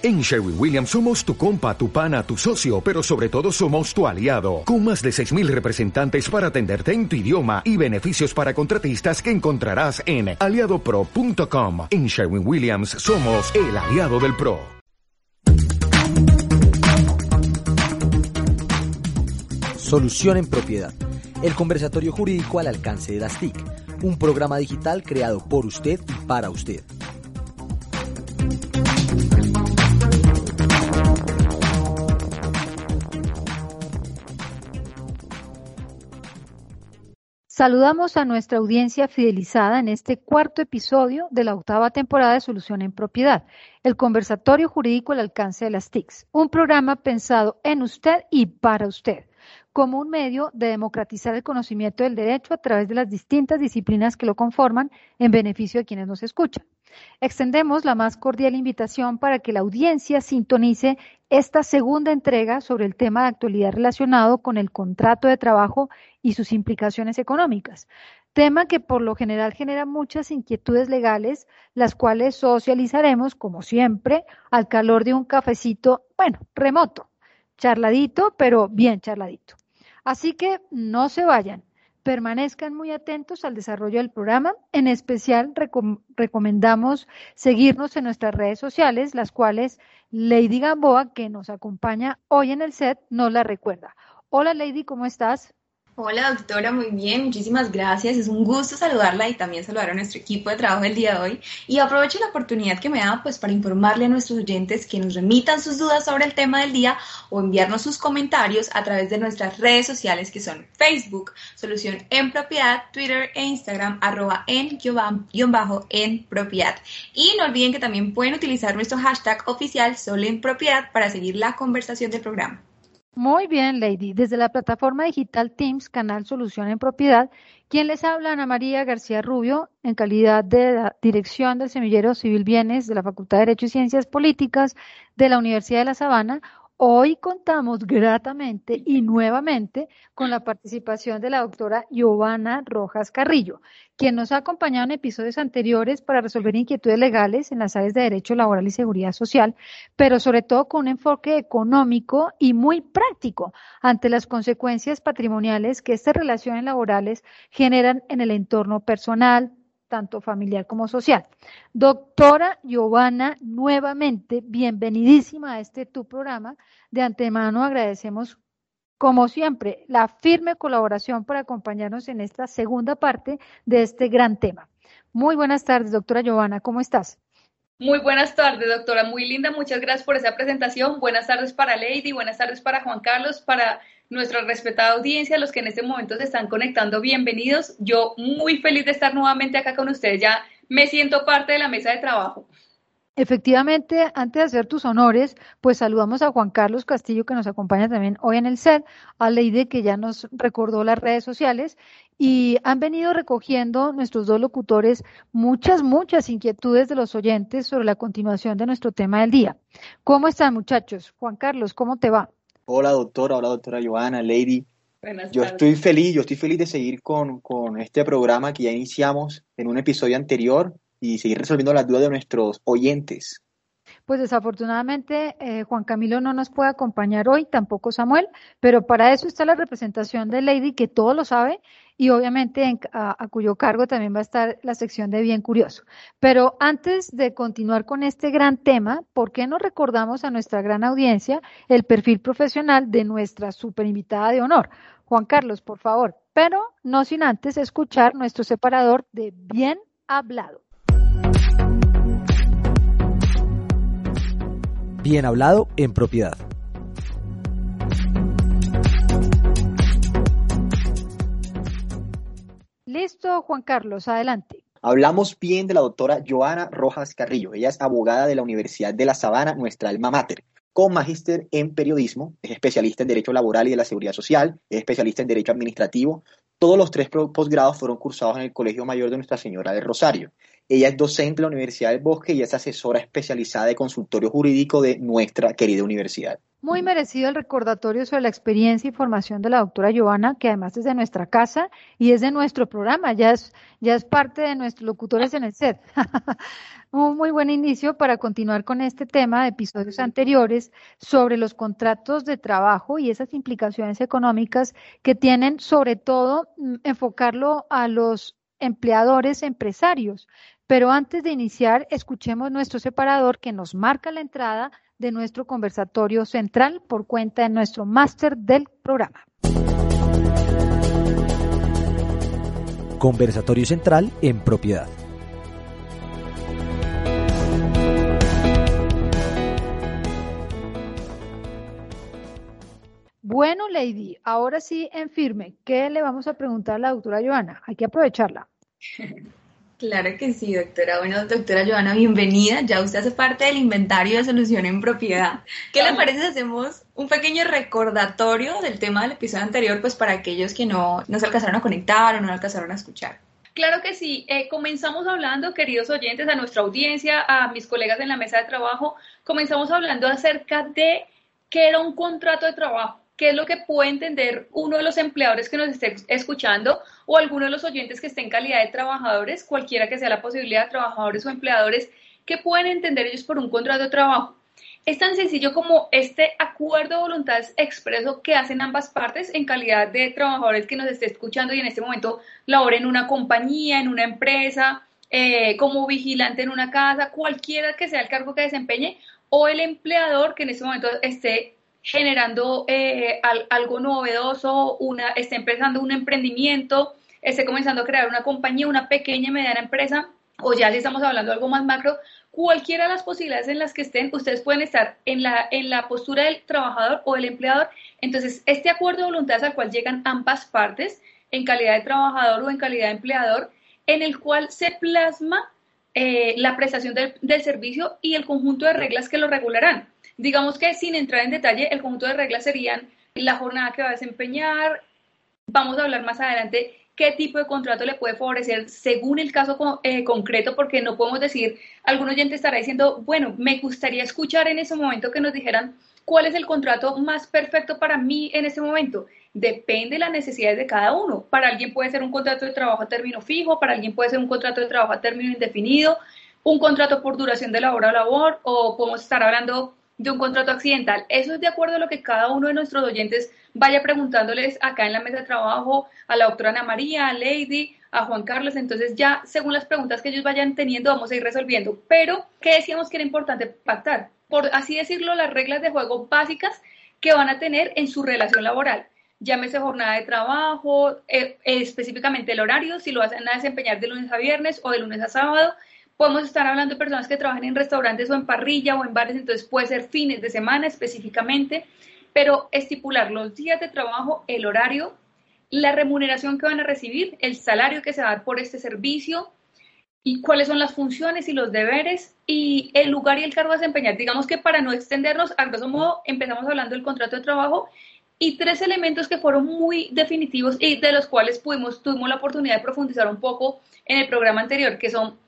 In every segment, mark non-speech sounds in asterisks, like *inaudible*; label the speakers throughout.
Speaker 1: En Sherwin Williams somos tu compa, tu pana, tu socio, pero sobre todo somos tu aliado, con más de 6.000 representantes para atenderte en tu idioma y beneficios para contratistas que encontrarás en aliadopro.com. En Sherwin Williams somos el aliado del PRO.
Speaker 2: Solución en propiedad. El conversatorio jurídico al alcance de las TIC. Un programa digital creado por usted y para usted.
Speaker 3: Saludamos a nuestra audiencia fidelizada en este cuarto episodio de la octava temporada de Solución en Propiedad, el conversatorio jurídico al alcance de las TICs, un programa pensado en usted y para usted, como un medio de democratizar el conocimiento del derecho a través de las distintas disciplinas que lo conforman en beneficio de quienes nos escuchan. Extendemos la más cordial invitación para que la audiencia sintonice esta segunda entrega sobre el tema de actualidad relacionado con el contrato de trabajo y sus implicaciones económicas. Tema que por lo general genera muchas inquietudes legales, las cuales socializaremos, como siempre, al calor de un cafecito, bueno, remoto, charladito, pero bien charladito. Así que no se vayan permanezcan muy atentos al desarrollo del programa. En especial, recomendamos seguirnos en nuestras redes sociales, las cuales Lady Gamboa, que nos acompaña hoy en el set, nos la recuerda. Hola Lady, ¿cómo estás?
Speaker 4: Hola doctora, muy bien, muchísimas gracias. Es un gusto saludarla y también saludar a nuestro equipo de trabajo el día de hoy. Y aprovecho la oportunidad que me da pues para informarle a nuestros oyentes que nos remitan sus dudas sobre el tema del día o enviarnos sus comentarios a través de nuestras redes sociales que son Facebook, Solución en Propiedad, Twitter e Instagram, arroba en guion bajo en propiedad. Y no olviden que también pueden utilizar nuestro hashtag oficial Solo en Propiedad para seguir la conversación del programa.
Speaker 3: Muy bien, Lady. Desde la plataforma digital Teams, canal Solución en Propiedad, quien les habla, Ana María García Rubio, en calidad de dirección del Semillero Civil Bienes de la Facultad de Derecho y Ciencias Políticas de la Universidad de La Sabana, Hoy contamos gratamente y nuevamente con la participación de la doctora Giovanna Rojas Carrillo, quien nos ha acompañado en episodios anteriores para resolver inquietudes legales en las áreas de Derecho Laboral y Seguridad Social, pero sobre todo con un enfoque económico y muy práctico ante las consecuencias patrimoniales que estas relaciones laborales generan en el entorno personal, tanto familiar como social. Doctora Giovanna, nuevamente, bienvenidísima a este tu programa. De antemano agradecemos, como siempre, la firme colaboración para acompañarnos en esta segunda parte de este gran tema. Muy buenas tardes, doctora Giovanna, ¿cómo estás?
Speaker 5: Muy buenas tardes, doctora. Muy linda. Muchas gracias por esa presentación. Buenas tardes para Lady, buenas tardes para Juan Carlos, para nuestra respetada audiencia, los que en este momento se están conectando, bienvenidos. Yo muy feliz de estar nuevamente acá con ustedes. Ya me siento parte de la mesa de trabajo.
Speaker 3: Efectivamente, antes de hacer tus honores, pues saludamos a Juan Carlos Castillo, que nos acompaña también hoy en el set, a Leide, que ya nos recordó las redes sociales, y han venido recogiendo nuestros dos locutores muchas, muchas inquietudes de los oyentes sobre la continuación de nuestro tema del día. ¿Cómo están, muchachos? Juan Carlos, ¿cómo te va?
Speaker 6: Hola doctora, hola doctora Joana, Lady. yo estoy feliz, yo estoy feliz de seguir con, con este programa que ya iniciamos en un episodio anterior y seguir resolviendo las dudas de nuestros oyentes.
Speaker 3: Pues desafortunadamente eh, Juan Camilo no nos puede acompañar hoy, tampoco Samuel, pero para eso está la representación de Lady, que todo lo sabe, y obviamente a, cuyo cargo también va a estar la sección de Bien Curioso. Pero antes de continuar con este gran tema, ¿por qué no recordamos a nuestra gran audiencia el perfil profesional de nuestra super invitada de honor? Juan Carlos, por favor, pero no sin antes escuchar nuestro separador de Bien Hablado.
Speaker 2: Bien hablado en propiedad.
Speaker 3: Listo, Juan Carlos, adelante.
Speaker 6: Hablamos bien de la doctora Joana Rojas Carrillo. Ella es abogada de la Universidad de La Sabana, nuestra alma mater, con magíster en periodismo, es especialista en Derecho Laboral y de la Seguridad Social, es especialista en Derecho Administrativo. Todos los tres posgrados fueron cursados en el Colegio Mayor de Nuestra Señora de Rosario. Ella es docente de la Universidad del Bosque y es asesora especializada de consultorio jurídico de nuestra querida universidad.
Speaker 3: Muy merecido el recordatorio sobre la experiencia y formación de la doctora Joana, que además es de nuestra casa y es de nuestro programa, ya es, ya es parte de nuestros locutores en el set. *laughs* Un muy buen inicio para continuar con este tema de episodios anteriores sobre los contratos de trabajo y esas implicaciones económicas que tienen sobre todo mm, enfocarlo a los empleadores empresarios. Pero antes de iniciar, escuchemos nuestro separador que nos marca la entrada de nuestro conversatorio central por cuenta de nuestro máster del programa.
Speaker 2: Conversatorio central en propiedad.
Speaker 3: Bueno, Lady, ahora sí en firme, ¿qué le vamos a preguntar a la doctora Joana? Hay que aprovecharla. *laughs*
Speaker 4: Claro que sí, doctora. Bueno, doctora Joana, bienvenida. Ya usted hace parte del inventario de solución en propiedad. ¿Qué le parece si hacemos un pequeño recordatorio del tema del episodio anterior, pues para aquellos que no, no se alcanzaron a conectar o no alcanzaron a escuchar?
Speaker 5: Claro que sí. Eh, comenzamos hablando, queridos oyentes, a nuestra audiencia, a mis colegas en la mesa de trabajo, comenzamos hablando acerca de qué era un contrato de trabajo qué es lo que puede entender uno de los empleadores que nos esté escuchando o alguno de los oyentes que esté en calidad de trabajadores, cualquiera que sea la posibilidad de trabajadores o empleadores, qué pueden entender ellos por un contrato de trabajo. Es tan sencillo como este acuerdo de voluntades expreso que hacen ambas partes en calidad de trabajadores que nos esté escuchando y en este momento laboren en una compañía, en una empresa, eh, como vigilante en una casa, cualquiera que sea el cargo que desempeñe, o el empleador que en este momento esté generando eh, algo novedoso, una, esté empezando un emprendimiento, esté comenzando a crear una compañía, una pequeña y mediana empresa, o ya si estamos hablando de algo más macro, cualquiera de las posibilidades en las que estén, ustedes pueden estar en la, en la postura del trabajador o del empleador. Entonces, este acuerdo de voluntades al cual llegan ambas partes, en calidad de trabajador o en calidad de empleador, en el cual se plasma eh, la prestación del servicio y el conjunto de reglas que lo regularán. Digamos que sin entrar en detalle, el conjunto de reglas serían la jornada que va a desempeñar, vamos a hablar más adelante qué tipo de contrato le puede favorecer según el caso eh, concreto, porque no podemos decir, algún oyente estará diciendo, bueno, me gustaría escuchar en ese momento que nos dijeran cuál es el contrato más perfecto para mí en ese momento. Depende de las necesidades de cada uno. Para alguien puede ser un contrato de trabajo a término fijo, para alguien puede ser un contrato de trabajo a término indefinido, un contrato por duración de la hora o labor, o podemos estar hablando de un contrato accidental. Eso es de acuerdo a lo que cada uno de nuestros oyentes vaya preguntándoles acá en la mesa de trabajo a la doctora Ana María, a Lady, a Juan Carlos. Entonces ya según las preguntas que ellos vayan teniendo vamos a ir resolviendo. Pero, ¿qué decíamos que era importante pactar? Por así decirlo, las reglas de juego básicas que van a tener en su relación laboral. Llámese jornada de trabajo, eh, específicamente el horario, si lo van a desempeñar de lunes a viernes o de lunes a sábado, Podemos estar hablando de personas que trabajan en restaurantes o en parrilla o en bares, entonces puede ser fines de semana específicamente, pero estipular los días de trabajo, el horario, la remuneración que van a recibir, el salario que se va a dar por este servicio y cuáles son las funciones y los deberes y el lugar y el cargo a desempeñar. Digamos que para no extendernos, a grosso modo, empezamos hablando del contrato de trabajo y tres elementos que fueron muy definitivos y de los cuales pudimos, tuvimos la oportunidad de profundizar un poco en el programa anterior, que son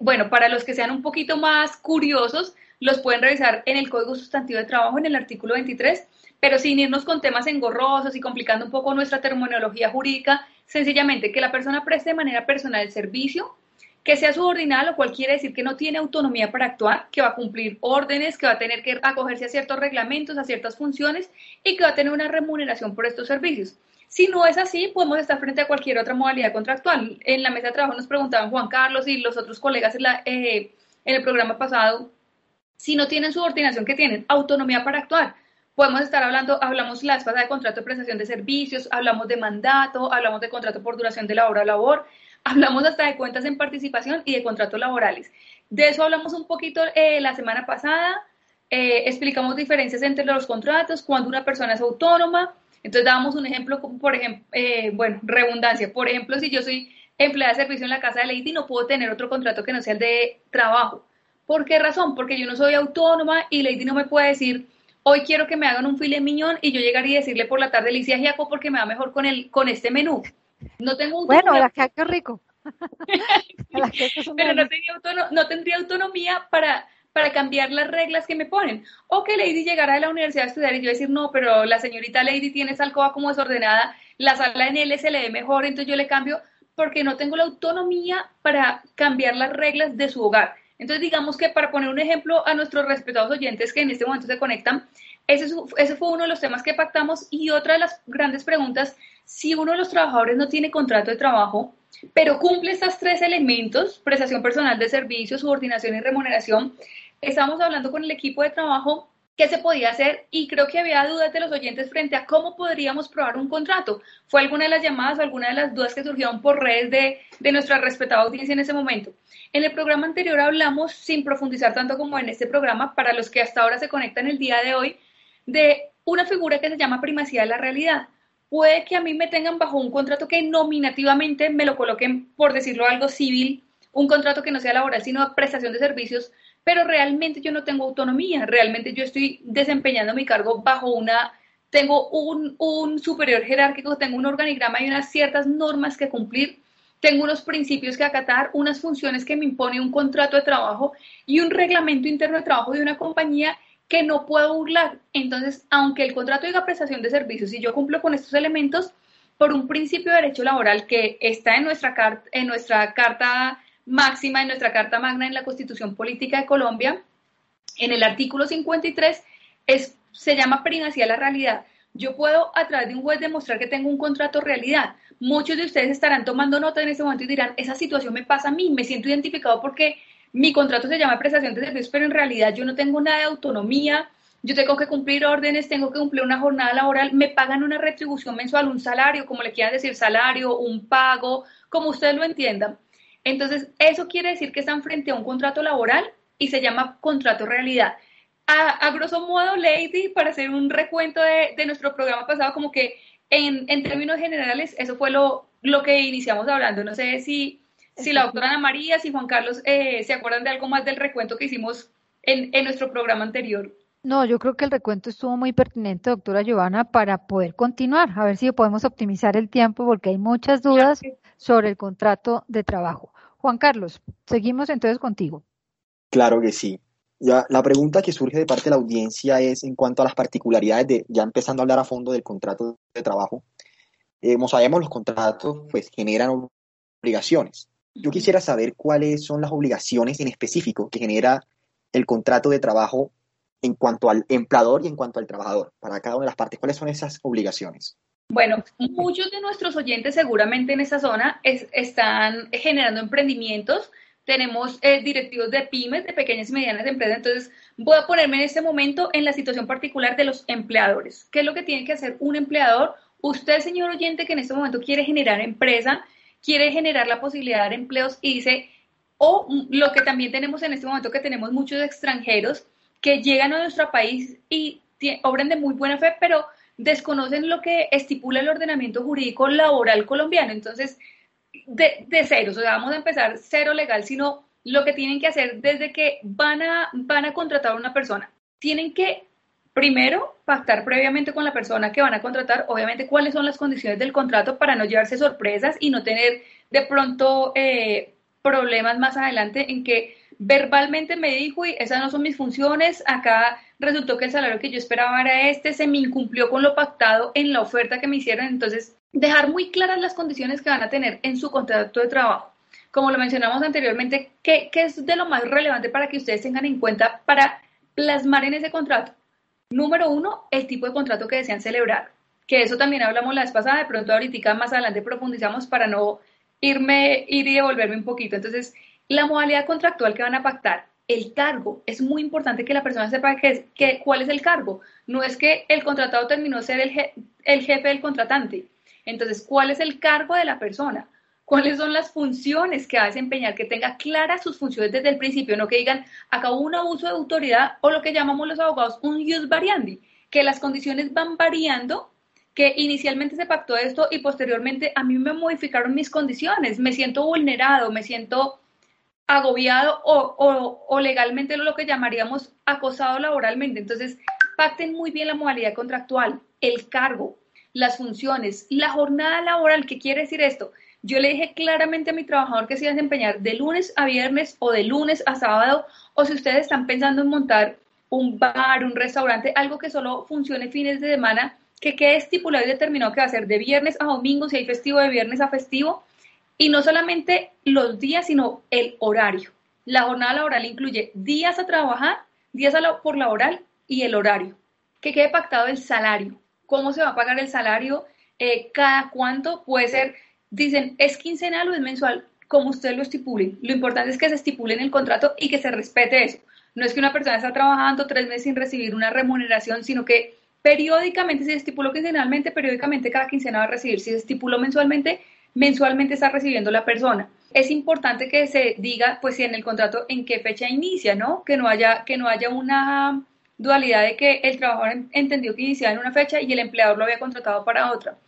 Speaker 5: bueno, para los que sean un poquito más curiosos, los pueden revisar en el Código Sustantivo de Trabajo, en el artículo 23, pero sin irnos con temas engorrosos y complicando un poco nuestra terminología jurídica, sencillamente que la persona preste de manera personal el servicio, que sea subordinada, lo cual quiere decir que no tiene autonomía para actuar, que va a cumplir órdenes, que va a tener que acogerse a ciertos reglamentos, a ciertas funciones y que va a tener una remuneración por estos servicios. Si no es así, podemos estar frente a cualquier otra modalidad contractual. En la mesa de trabajo nos preguntaban Juan Carlos y los otros colegas en, eh, el programa pasado, si no tienen subordinación, ¿qué tienen? Autonomía para actuar. Podemos estar hablando, hablamos la vez de contrato de prestación de servicios, hablamos de mandato, hablamos de contrato por duración de la hora labor, *laughs* hablamos hasta de cuentas en participación y de contratos laborales. De eso hablamos un poquito eh, la semana pasada, eh, explicamos diferencias entre los contratos, cuando una persona es autónoma, entonces dábamos un ejemplo, por ejemplo, eh, bueno, redundancia. Por ejemplo, si yo soy empleada de servicio en la casa de Lady, no puedo tener otro contrato que no sea el de trabajo. ¿Por qué razón? Porque yo no soy autónoma y Lady no me puede decir, hoy quiero que me hagan un filet miñón y yo llegaría y decirle por la tarde, Alicia Giaco, porque me va mejor con, el, con este menú. No tengo
Speaker 3: un Bueno, la qué rico. *laughs* *laughs*
Speaker 5: Pero no, no tendría autonomía para para cambiar las reglas que me ponen. O que Lady llegara a la universidad a estudiar y yo decir, no, pero la señorita Lady tiene esa alcoba como desordenada, la sala en L se le ve mejor, entonces yo le cambio porque no tengo la autonomía para cambiar las reglas de su hogar. Entonces, digamos que para poner un ejemplo a nuestros respetados oyentes que en este momento se conectan, ese, ese, fue uno de los temas que pactamos y otra de las grandes preguntas, si uno de los trabajadores no tiene contrato de trabajo, pero cumple estos tres elementos, prestación personal de servicios, subordinación y remuneración, estamos hablando con el equipo de trabajo qué se podía hacer y creo que había dudas de los oyentes frente a cómo podríamos probar un contrato. Fue alguna de las llamadas alguna de las dudas que surgieron por redes de, de nuestra respetada audiencia en ese momento. En el programa anterior hablamos, sin profundizar tanto como en este programa, para los que hasta ahora se conectan el día de hoy, de una figura que se llama primacía de la realidad puede que a mí me tengan bajo un contrato que nominativamente me lo coloquen, por decirlo algo civil, un contrato que no sea laboral, sino prestación de servicios, pero realmente yo no tengo autonomía, realmente yo estoy desempeñando mi cargo bajo una, tengo un, un superior jerárquico, tengo un organigrama y unas ciertas normas que cumplir, tengo unos principios que acatar, unas funciones que me impone un contrato de trabajo y un reglamento interno de trabajo de una compañía que no puedo burlar. Entonces, aunque el contrato diga prestación de servicios y yo cumplo con estos elementos, por un principio de derecho laboral que está en nuestra, en nuestra carta máxima, en nuestra carta magna en la Constitución Política de Colombia, en el artículo 53, es, se llama primacía la realidad. Yo puedo a través de un juez demostrar que tengo un contrato realidad. Muchos de ustedes estarán tomando nota en ese momento y dirán, esa situación me pasa a mí, me siento identificado porque mi contrato se llama prestación de servicios, pero en realidad yo no tengo nada de autonomía, yo tengo que cumplir órdenes, tengo que cumplir una jornada laboral, me pagan una retribución mensual, un salario, como le quieran decir, salario, un pago, como ustedes lo entiendan. Entonces, eso quiere decir que están frente a un contrato laboral y se llama contrato realidad. A, grosso modo, Lady, para hacer un recuento de, nuestro programa pasado, como que en, en, términos generales, eso fue lo, lo que iniciamos hablando. No sé si si la doctora Ana María, si Juan Carlos eh, se acuerdan de algo más del recuento que hicimos en, nuestro programa anterior.
Speaker 3: No, yo creo que el recuento estuvo muy pertinente, doctora Giovanna, para poder continuar, a ver si podemos optimizar el tiempo, porque hay muchas dudas sobre el contrato de trabajo. Juan Carlos, seguimos entonces contigo.
Speaker 6: Claro que sí. Ya, la pregunta que surge de parte de la audiencia es en cuanto a las particularidades de, ya empezando a hablar a fondo del contrato de trabajo. Eh, como sabemos, los contratos pues generan obligaciones. Yo quisiera saber cuáles son las obligaciones en específico que genera el contrato de trabajo en cuanto al empleador y en cuanto al trabajador, para cada una de las partes. ¿Cuáles son esas obligaciones?
Speaker 5: Bueno, muchos de nuestros oyentes seguramente en esa zona están generando emprendimientos. Tenemos eh, directivos de pymes, de pequeñas y medianas empresas. Entonces, voy a ponerme en este momento en la situación particular de los empleadores. ¿Qué es lo que tiene que hacer un empleador? Usted, señor oyente, que en este momento quiere generar empresa, quiere generar la posibilidad de dar empleos y dice, o lo que también tenemos en este momento, que tenemos muchos extranjeros que llegan a nuestro país y obran de muy buena fe, pero desconocen lo que estipula el ordenamiento jurídico laboral colombiano. Entonces, de, de cero, o sea, vamos a empezar cero legal, sino lo que tienen que hacer desde que van a, van a contratar a una persona. Tienen que Primero, pactar previamente con la persona que van a contratar, obviamente, cuáles son las condiciones del contrato para no llevarse sorpresas y no tener de pronto eh, problemas más adelante en que verbalmente me dijo, y esas no son mis funciones, acá resultó que el salario que yo esperaba era este, se me incumplió con lo pactado en la oferta que me hicieron, entonces dejar muy claras las condiciones que van a tener en su contrato de trabajo. Como lo mencionamos anteriormente, ¿qué, qué es de lo más relevante para que ustedes tengan en cuenta para plasmar en ese contrato? Número uno, el tipo de contrato que desean celebrar, que eso también hablamos la vez pasada, de pronto ahorita más adelante profundizamos para no irme, ir y devolverme un poquito. Entonces, la modalidad contractual que van a pactar, el cargo, es muy importante que la persona sepa que, que, cuál es el cargo. No es que el contratado terminó ser el, el jefe del contratante. Entonces, ¿cuál es el cargo de la persona? cuáles son las funciones que va a desempeñar, que tenga claras sus funciones desde el principio, no que digan, acabó un abuso de autoridad o lo que llamamos los abogados un jus variandi, que las condiciones van variando, que inicialmente se pactó esto y posteriormente a mí me modificaron mis condiciones, me siento vulnerado, me siento agobiado o, o legalmente lo que llamaríamos acosado laboralmente. Entonces, pacten muy bien la modalidad contractual, el cargo, las funciones, la jornada laboral, ¿qué quiere decir esto? yo le dije claramente a mi trabajador que se iba a desempeñar de lunes a viernes o de lunes a sábado, o si ustedes están pensando en montar un bar, un restaurante, algo que solo funcione fines de semana, que quede estipulado y determinado que va a ser de viernes a domingo, si hay festivo de viernes a festivo, y no solamente los días, sino el horario. La jornada laboral incluye días a trabajar, días por laboral y el horario. Que quede pactado el salario. ¿Cómo se va a pagar el salario? Eh, ¿Cada cuánto? Puede ser, dicen, ¿es quincenal o es mensual? Como ustedes lo estipulen. Lo importante es que se estipule en el contrato y que se respete eso. No es que una persona está trabajando tres meses sin recibir una remuneración, sino que periódicamente, si se estipuló quincenalmente, periódicamente cada quincena va a recibir. Si se estipuló mensualmente, mensualmente está recibiendo la persona. Es importante que se diga, pues, si en el contrato en qué fecha inicia, ¿no? Que no haya, que no haya una dualidad de que el trabajador entendió que iniciaba en una fecha y el empleador lo había contratado para otra.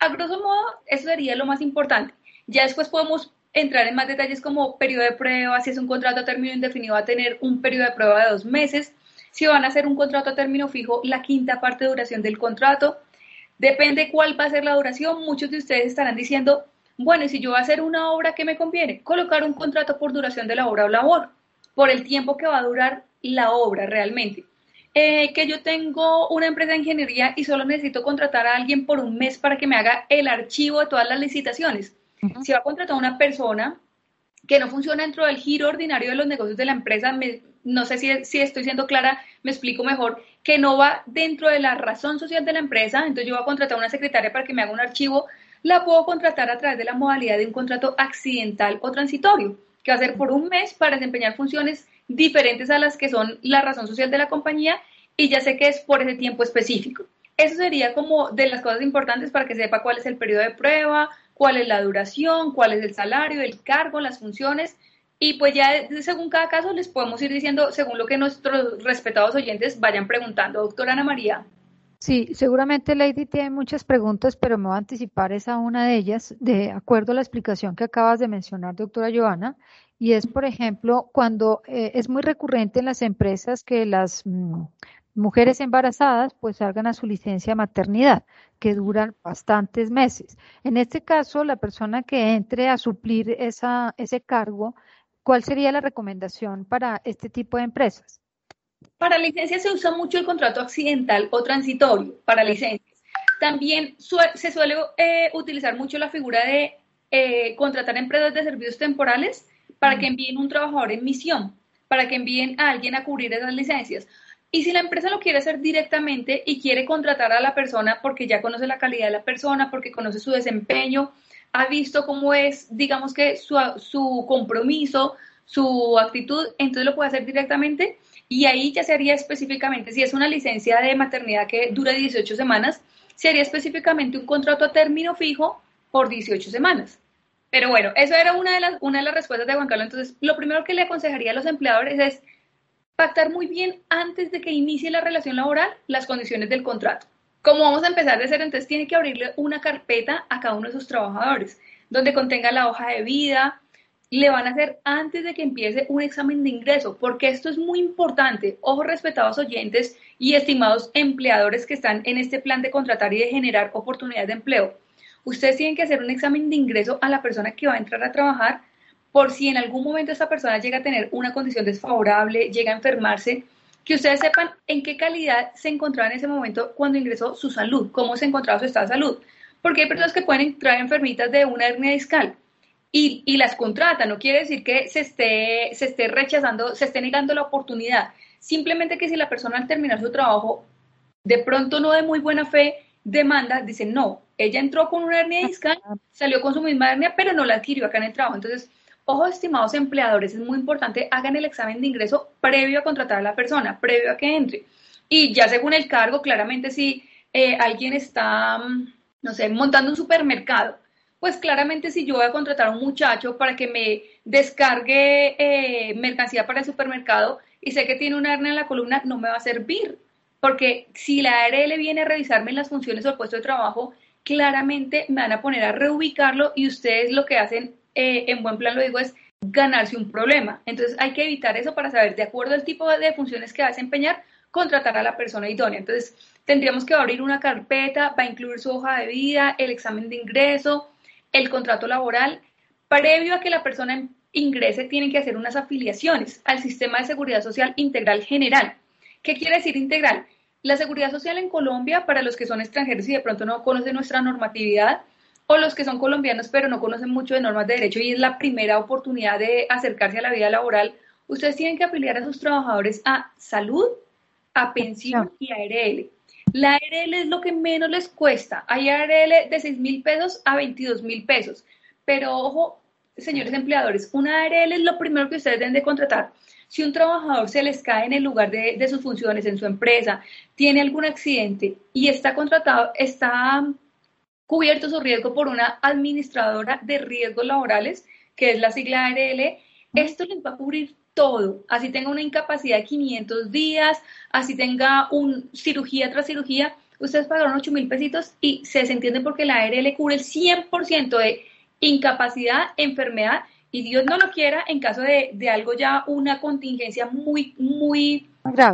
Speaker 5: A grosso modo, eso sería lo más importante. Ya después podemos entrar en más detalles como periodo de prueba, si es un contrato a término indefinido va a tener un periodo de prueba de dos meses, si van a hacer un contrato a término fijo, la quinta parte de duración del contrato, Depende cuál va a ser la duración. Muchos de ustedes estarán diciendo, bueno, y si yo voy a hacer una obra, ¿qué me conviene? Colocar un contrato por duración de la obra o labor, por el tiempo que va a durar la obra realmente. Eh, que yo tengo una empresa de ingeniería y solo necesito contratar a alguien por un mes para que me haga el archivo de todas las licitaciones. Si va a contratar a una persona que no funciona dentro del giro ordinario de los negocios de la empresa, no sé si, si estoy siendo clara, me explico mejor, que no va dentro de la razón social de la empresa, entonces yo voy a contratar a una secretaria para que me haga un archivo, la puedo contratar a través de la modalidad de un contrato accidental o transitorio, que va a ser por un mes para desempeñar funciones diferentes a las que son la razón social de la compañía y ya sé que es por ese tiempo específico. Eso sería como de las cosas importantes para que sepa cuál es el periodo de prueba, cuál es la duración, cuál es el salario, el cargo, las funciones y pues ya según cada caso les podemos ir diciendo según lo que nuestros respetados oyentes vayan preguntando. Doctora Ana María.
Speaker 3: Sí, seguramente Lady tiene muchas preguntas, pero me voy a anticipar esa una de ellas, de acuerdo a la explicación que acabas de mencionar, doctora Joana, y es, por ejemplo, cuando eh, es muy recurrente en las empresas que las mm, mujeres embarazadas pues salgan a su licencia de maternidad, que duran bastantes meses. En este caso, la persona que entre a suplir esa, ese cargo ¿Cuál sería la recomendación para este tipo de empresas?
Speaker 5: Para licencias se usa mucho el contrato accidental o transitorio para licencias. También se suele eh, utilizar mucho la figura de eh, contratar empresas de servicios temporales para que envíen un trabajador en misión, para que envíen a alguien a cubrir esas licencias. Y si la empresa lo quiere hacer directamente y quiere contratar a la persona porque ya conoce la calidad de la persona, porque conoce su desempeño, ha visto cómo es, digamos que su, su compromiso, su actitud, entonces lo puede hacer directamente y ahí ya se haría específicamente, si es una licencia de maternidad que dura 18 semanas, sería específicamente un contrato a término fijo por 18 semanas. Pero bueno, eso era una de las, una de las respuestas de Juan Carlos. Entonces, lo primero que le aconsejaría a los empleadores es pactar muy bien antes de que inicie la relación laboral las condiciones del contrato. Como vamos a empezar de cero, entonces tiene que abrirle una carpeta a cada uno de sus trabajadores, donde contenga la hoja de vida, le van a hacer antes de que empiece un examen de ingreso, porque esto es muy importante. Ojo, respetados oyentes y estimados empleadores que están en este plan de contratar y de generar oportunidades de empleo. Ustedes tienen que hacer un examen de ingreso a la persona que va a entrar a trabajar por si en algún momento esa persona llega a tener una condición desfavorable, llega a enfermarse, que ustedes sepan en qué calidad se encontraba en ese momento cuando ingresó su salud, cómo se encontraba su estado de salud. Porque hay personas que pueden entrar enfermitas de una hernia discal y, y, las contratan, no quiere decir que se esté, se esté rechazando, se esté negando la oportunidad. Simplemente que si la persona al terminar su trabajo, de pronto no de muy buena fe, demanda, dice, no, ella entró con una hernia discal, salió con su misma hernia, pero no la adquirió acá en el trabajo. Entonces, Ojo, estimados empleadores, es muy importante, hagan el examen de ingreso previo a contratar a la persona, previo a que entre. Y ya según el cargo, claramente si eh, alguien está, mm, no sé, montando un supermercado, pues claramente si yo voy a contratar a un muchacho para que me descargue eh, mercancía para el supermercado y sé que tiene una hernia en la columna, no me va a servir. Porque si la ARL viene a revisarme en las funciones o el puesto de trabajo, claramente me van a poner a reubicarlo y ustedes lo que hacen eh, en buen plan lo digo, es ganarse un problema. Entonces hay que evitar eso para saber, de acuerdo al tipo de funciones que va a desempeñar, contratar a la persona idónea. Entonces tendríamos que abrir una carpeta, va a incluir su hoja de vida, el examen de ingreso, el contrato laboral, previo a que la persona ingrese, tienen que hacer unas afiliaciones al sistema de seguridad social integral general. ¿Qué quiere decir integral? La seguridad social en Colombia, para los que son extranjeros y de pronto no conocen nuestra normatividad, o los que son colombianos pero no conocen mucho de normas de derecho y es la primera oportunidad de acercarse a la vida laboral, ustedes tienen que afiliar a sus trabajadores a salud, a pensión y a ARL. La ARL es lo que menos les cuesta. Hay ARL de 6 mil pesos a 22 mil pesos. Pero ojo, señores empleadores, una ARL es lo primero que ustedes deben de contratar. Si un trabajador se les cae en el lugar de, de sus funciones en su empresa, tiene algún accidente y está contratado, está cubierto su riesgo por una administradora de riesgos laborales, que es la sigla ARL, esto les va a cubrir todo, así tenga una incapacidad de 500 días, así tenga un cirugía tras cirugía, ustedes pagaron 8 mil pesitos y se entiende porque la ARL cubre el 100% de incapacidad, enfermedad y Dios no lo quiera, en caso de, algo ya, una contingencia muy, muy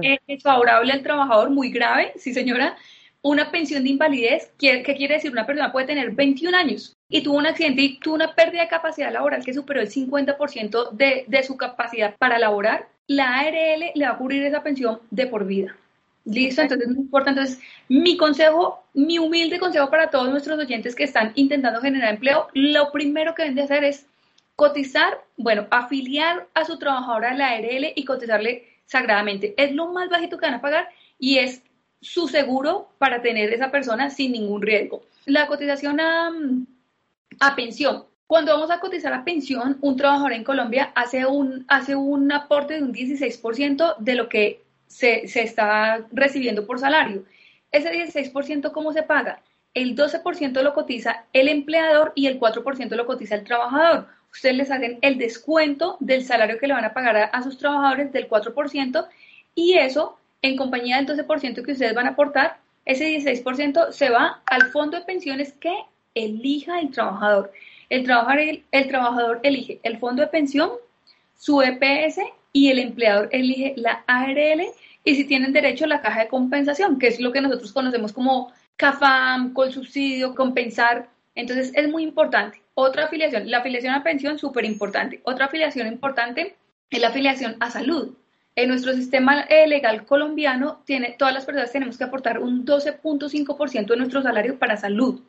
Speaker 5: eh, desfavorable al trabajador, muy grave, sí señora, una pensión de invalidez, ¿qué, quiere decir? Una persona puede tener 21 años y tuvo un accidente y tuvo una pérdida de capacidad laboral que superó el 50% de, de su capacidad para laborar, la ARL le va a cubrir esa pensión de por vida. Listo, entonces no importa. Entonces, mi consejo, mi humilde consejo para todos nuestros oyentes que están intentando generar empleo, lo primero que deben de hacer es cotizar, bueno, afiliar a su trabajador a la ARL y cotizarle sagradamente. Es lo más bajito que van a pagar y es su seguro para tener esa persona sin ningún riesgo. La cotización a, a pensión. Cuando vamos a cotizar a pensión, un trabajador en Colombia hace un, hace un aporte de un 16% de lo que se, se, está recibiendo por salario. Ese 16%, ¿cómo se paga? El 12% lo cotiza el empleador y el 4% lo cotiza el trabajador. Ustedes les hacen el descuento del salario que le van a pagar a, a sus trabajadores del 4% y eso en compañía del 12% que ustedes van a aportar, ese 16% se va al fondo de pensiones que elija el trabajador. El trabajador, el, trabajador elige el fondo de pensión, su EPS y el empleador elige la ARL y si tienen derecho a la caja de compensación, que es lo que nosotros conocemos como CAFAM, con subsidio, compensar. Entonces es muy importante. Otra afiliación, la afiliación a pensión, súper importante. Otra afiliación importante es la afiliación a salud. En nuestro sistema eh, legal colombiano, tiene, todas las personas tenemos que aportar un 12.5% de nuestro salario para salud.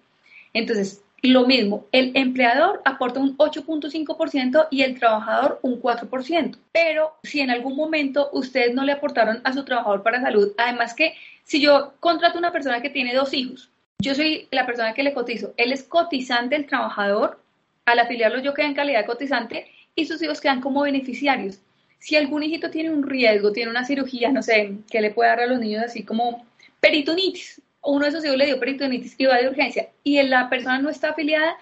Speaker 5: Entonces, lo mismo, el empleador aporta un 8.5% y el trabajador un 4%. Pero si en algún momento ustedes no le aportaron a su trabajador para salud, además que si yo contrato a una persona que tiene dos hijos, yo soy la persona que le cotizo, él es cotizante el trabajador, al afiliarlo yo quedo en calidad de cotizante y sus hijos quedan como beneficiarios si algún hijito tiene un riesgo, tiene una cirugía, no sé, ¿qué le puede dar a los niños así como peritonitis? Uno de esos hijos le dio peritonitis y va de urgencia y la persona no está afiliada,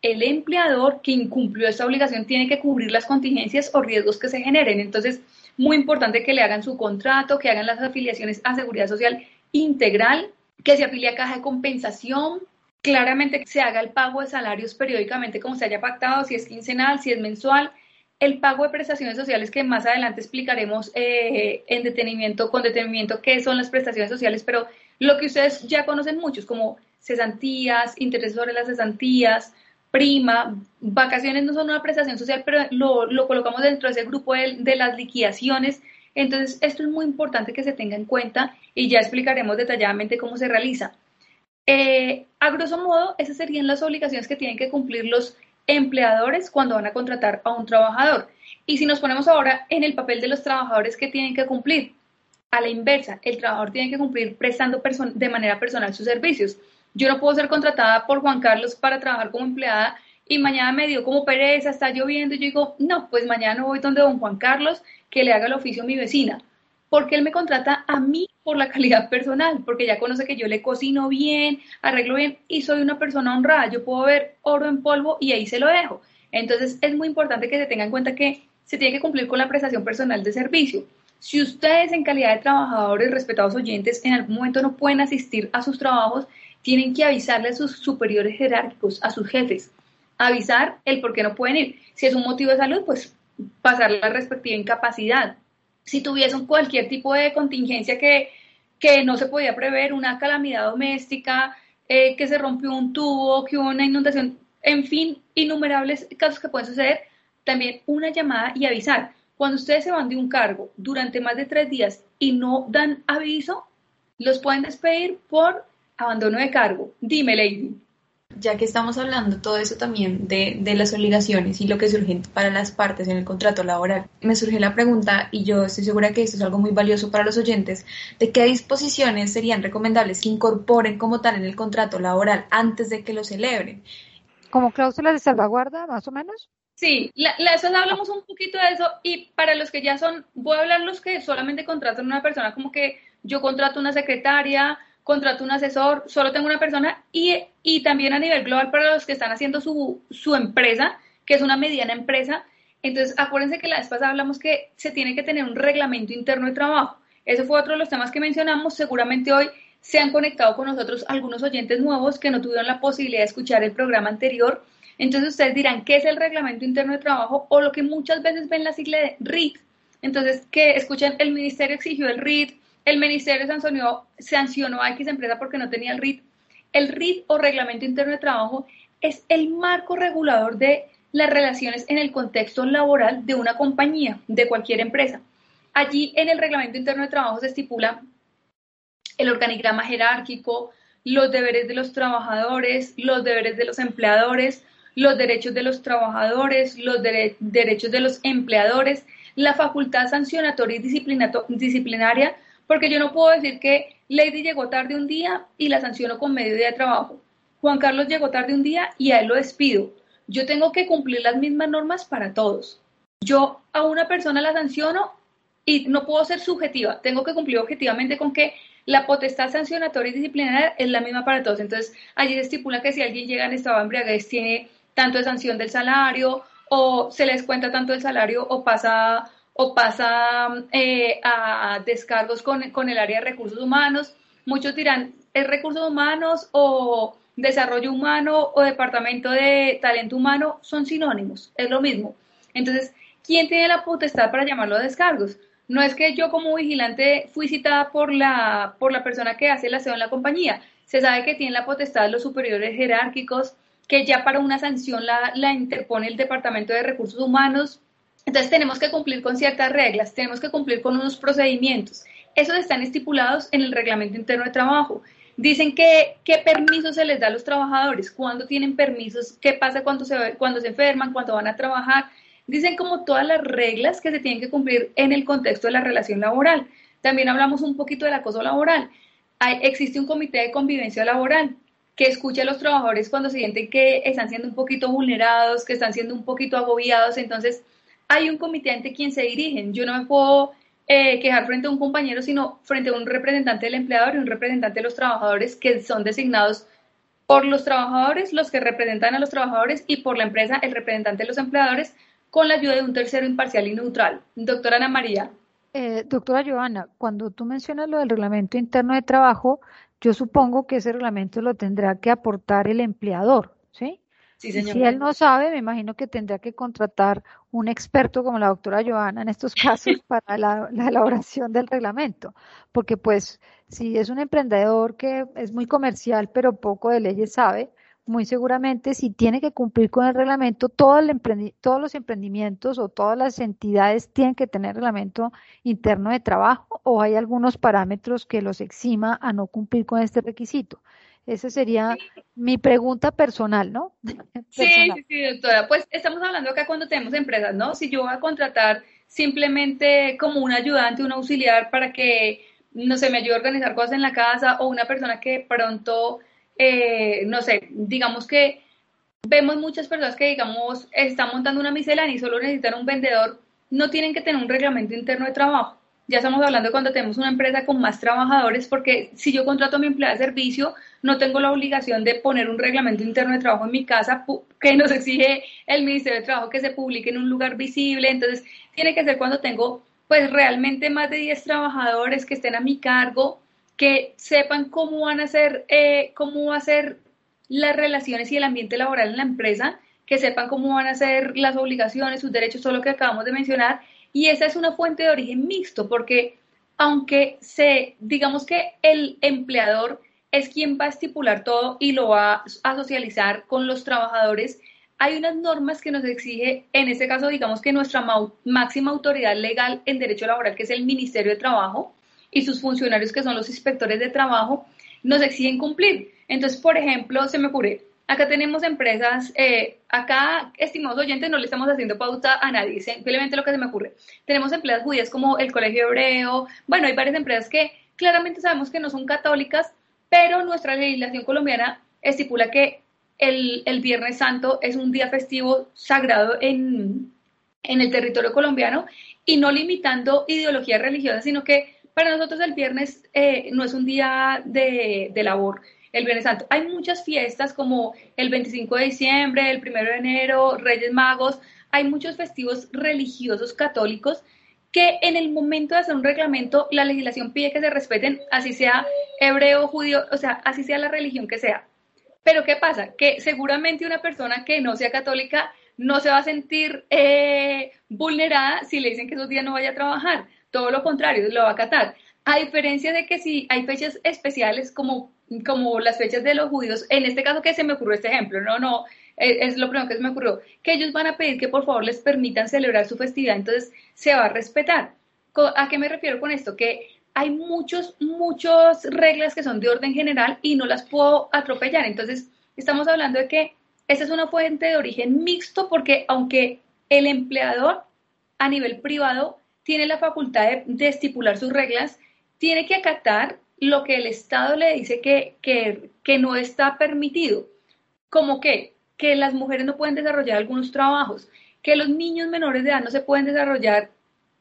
Speaker 5: el empleador que incumplió esta obligación tiene que cubrir las contingencias o riesgos que se generen. Entonces, muy importante que le hagan su contrato, que hagan las afiliaciones a seguridad social integral, que se afilie a caja de compensación, claramente que se haga el pago de salarios periódicamente como se haya pactado, si es quincenal, si es mensual, el pago de prestaciones sociales, que más adelante explicaremos eh, en detenimiento, con detenimiento qué son las prestaciones sociales, pero lo que ustedes ya conocen muchos, como cesantías, interés sobre las cesantías, prima, vacaciones no son una prestación social, pero lo, colocamos dentro de ese grupo de, las liquidaciones. Entonces, esto es muy importante que se tenga en cuenta y ya explicaremos detalladamente cómo se realiza. Eh, a grosso modo, esas serían las obligaciones que tienen que cumplir los empleadores cuando van a contratar a un trabajador. Y si nos ponemos ahora en el papel de los trabajadores que tienen que cumplir, a la inversa, el trabajador tiene que cumplir prestando de manera personal sus servicios. Yo no puedo ser contratada por Juan Carlos para trabajar como empleada y mañana me dio como pereza, está lloviendo y yo digo, no, pues mañana voy donde don Juan Carlos que le haga el oficio a mi vecina porque él me contrata a mí por la calidad personal, porque ya conoce que yo le cocino bien, arreglo bien y soy una persona honrada. Yo puedo ver oro en polvo y ahí se lo dejo. Entonces es muy importante que se tenga en cuenta que se tiene que cumplir con la prestación personal de servicio. Si ustedes en calidad de trabajadores, respetados oyentes, en algún momento no pueden asistir a sus trabajos, tienen que avisarle a sus superiores jerárquicos, a sus jefes, avisar el por qué no pueden ir. Si es un motivo de salud, pues pasar la respectiva incapacidad si tuviesen cualquier tipo de contingencia que, que no se podía prever, una calamidad doméstica, eh, que se rompió un tubo, que hubo una inundación, en fin, innumerables casos que pueden suceder, también una llamada y avisar. Cuando ustedes se van de un cargo durante más de tres días y no dan aviso, los pueden despedir por abandono de cargo. Dime, Lady
Speaker 4: ya que estamos hablando todo eso también de, de, las obligaciones y lo que surge para las partes en el contrato laboral, me surge la pregunta, y yo estoy segura que esto es algo muy valioso para los oyentes, de qué disposiciones serían recomendables que incorporen como tal en el contrato laboral antes de que lo celebren.
Speaker 3: ¿Como cláusulas de salvaguarda, más o menos?
Speaker 5: Sí, la, hablamos un poquito de eso y para los que ya son, voy a hablar los que solamente contratan una persona, como que yo contrato una secretaria, contrato un asesor, solo tengo una persona y, y también a nivel global para los que están haciendo su, su empresa, que es una mediana empresa. Entonces, acuérdense que la vez pasada hablamos que se tiene que tener un reglamento interno de trabajo. Ese fue otro de los temas que mencionamos. Seguramente hoy se han conectado con nosotros algunos oyentes nuevos que no tuvieron la posibilidad de escuchar el programa anterior. Entonces ustedes dirán, ¿qué es el reglamento interno de trabajo? O lo que muchas veces ven la sigla de RIT. Entonces, que escuchen, el ministerio exigió el RIT, el ministerio sancionó, sancionó a X empresa porque no tenía el RIT. El RIT o Reglamento Interno de Trabajo es el marco regulador de las relaciones en el contexto laboral de una compañía, de cualquier empresa. Allí en el Reglamento Interno de Trabajo se estipula el organigrama jerárquico, los deberes de los trabajadores, los deberes de los empleadores, los derechos de los trabajadores, los derechos de los empleadores, la facultad sancionatoria y disciplinaria porque yo no puedo decir que Lady llegó tarde un día y la sanciono con medio día de trabajo. Juan Carlos llegó tarde un día y a él lo despido. Yo tengo que cumplir las mismas normas para todos. Yo a una persona la sanciono y no puedo ser subjetiva. Tengo que cumplir objetivamente con que la potestad sancionatoria y disciplinaria es la misma para todos. Entonces, allí se estipula que si alguien llega en estado de embriaguez, tiene tanto de sanción del salario, o se les cuenta tanto del salario, o pasa o pasa eh, a descargos con, el área de recursos humanos. Muchos dirán, ¿es recursos humanos o desarrollo humano o departamento de talento humano? Son sinónimos, es lo mismo. Entonces, ¿quién tiene la potestad para llamarlo a descargos? No es que yo como vigilante fui citada por la, por la persona que hace el aseo en la compañía. Se sabe que tiene la potestad los superiores jerárquicos, que ya para una sanción la, la interpone el Departamento de Recursos Humanos, entonces tenemos que cumplir con ciertas reglas, tenemos que cumplir con unos procedimientos. Esos están estipulados en el reglamento interno de trabajo. Dicen que qué permisos se les da a los trabajadores, cuándo tienen permisos, qué pasa cuando se, cuando se enferman, cuándo van a trabajar. Dicen como todas las reglas que se tienen que cumplir en el contexto de la relación laboral. También hablamos un poquito del acoso laboral. Hay, existe un comité de convivencia laboral que escucha a los trabajadores cuando sienten que están siendo un poquito vulnerados, que están siendo un poquito agobiados. Entonces, hay un comité ante quien se dirigen. Yo no me puedo eh, quejar frente a un compañero, sino frente a un representante del empleador y un representante de los trabajadores que son designados por los trabajadores, los que representan a los trabajadores, y por la empresa, el representante de los empleadores, con la ayuda de un tercero imparcial y neutral. Doctora Ana María.
Speaker 3: Eh, doctora Joana, cuando tú mencionas lo del reglamento interno de trabajo, yo supongo que ese reglamento lo tendrá que aportar el empleador, ¿sí? Si él no sabe, me imagino que tendría que contratar un experto como la doctora Joana en estos *laughs* casos para la, elaboración del reglamento, porque pues si es un emprendedor que es muy comercial pero poco de leyes sabe, muy seguramente si tiene que cumplir con el reglamento, todo el todos los emprendimientos o todas las entidades tienen que tener reglamento interno de trabajo o hay algunos parámetros que los exima a no cumplir con este requisito. Esa sería mi pregunta personal, ¿no? *laughs*
Speaker 5: Sí, sí, sí, doctora. Pues estamos hablando acá cuando tenemos empresas, ¿no? Si yo voy a contratar simplemente como un ayudante, un auxiliar para que, no sé, me ayude a organizar cosas en la casa o una persona que pronto, eh, no sé, digamos que vemos muchas personas que, digamos, están montando una miscelánea y solo necesitan un vendedor, no tienen que tener un reglamento interno de trabajo ya estamos hablando cuando tenemos una empresa con más trabajadores, porque si yo contrato a mi empleada de servicio, no tengo la obligación de poner un reglamento interno de trabajo en mi casa que nos exige el Ministerio de Trabajo que se publique en un lugar visible. Entonces, tiene que ser cuando tengo pues realmente más de 10 trabajadores que estén a mi cargo, que sepan cómo van a ser, eh, cómo va a ser las relaciones y el ambiente laboral en la empresa, que sepan cómo van a ser las obligaciones, sus derechos, todo lo que acabamos de mencionar, y esa es una fuente de origen mixto, porque aunque se, digamos que el empleador es quien va a estipular todo y lo va a socializar con los trabajadores. Hay unas normas que nos exige, en este caso, digamos que nuestra máxima autoridad legal en derecho laboral, que es el Ministerio de Trabajo, y sus funcionarios, que son los inspectores de trabajo, nos exigen cumplir. Entonces, por ejemplo, se me ocurre, acá tenemos empresas, eh, acá, estimados oyentes, no le estamos haciendo pauta a nadie, simplemente lo que se me ocurre. Tenemos empleadas judías como el Colegio Hebreo, bueno, hay varias empresas que claramente sabemos que no son católicas, pero nuestra legislación colombiana estipula que el, el Viernes Santo es un día festivo sagrado en, en el territorio colombiano y no limitando ideologías religiosas, sino que para nosotros el viernes eh, no es un día de, de, labor, el Viernes Santo. Hay muchas fiestas como el 25 de diciembre, el 1 de enero, Reyes Magos, hay muchos festivos religiosos católicos que en el momento de hacer un reglamento la legislación pide que se respeten, así sea hebreo, judío, o sea, así sea la religión que sea. Pero ¿qué pasa? Que seguramente una persona que no sea católica no se va a sentir eh, vulnerada si le dicen que esos días no vaya a trabajar. Todo lo contrario, lo va a acatar. A diferencia de que si hay fechas especiales como, como las fechas de los judíos, en este caso que se me ocurrió este ejemplo, no, no, es lo primero que se me ocurrió, que ellos van a pedir que por favor les permitan celebrar su festividad, entonces se va a respetar. ¿A qué me refiero con esto? Que hay muchos, muchas reglas que son de orden general y no las puedo atropellar. Entonces, estamos hablando de que esta es una fuente de origen mixto porque aunque el empleador a nivel privado tiene la facultad de estipular sus reglas, tiene que acatar lo que el Estado le dice que, que, que no está permitido. Como que que las mujeres no pueden desarrollar algunos trabajos, que los niños menores de edad no se pueden desarrollar,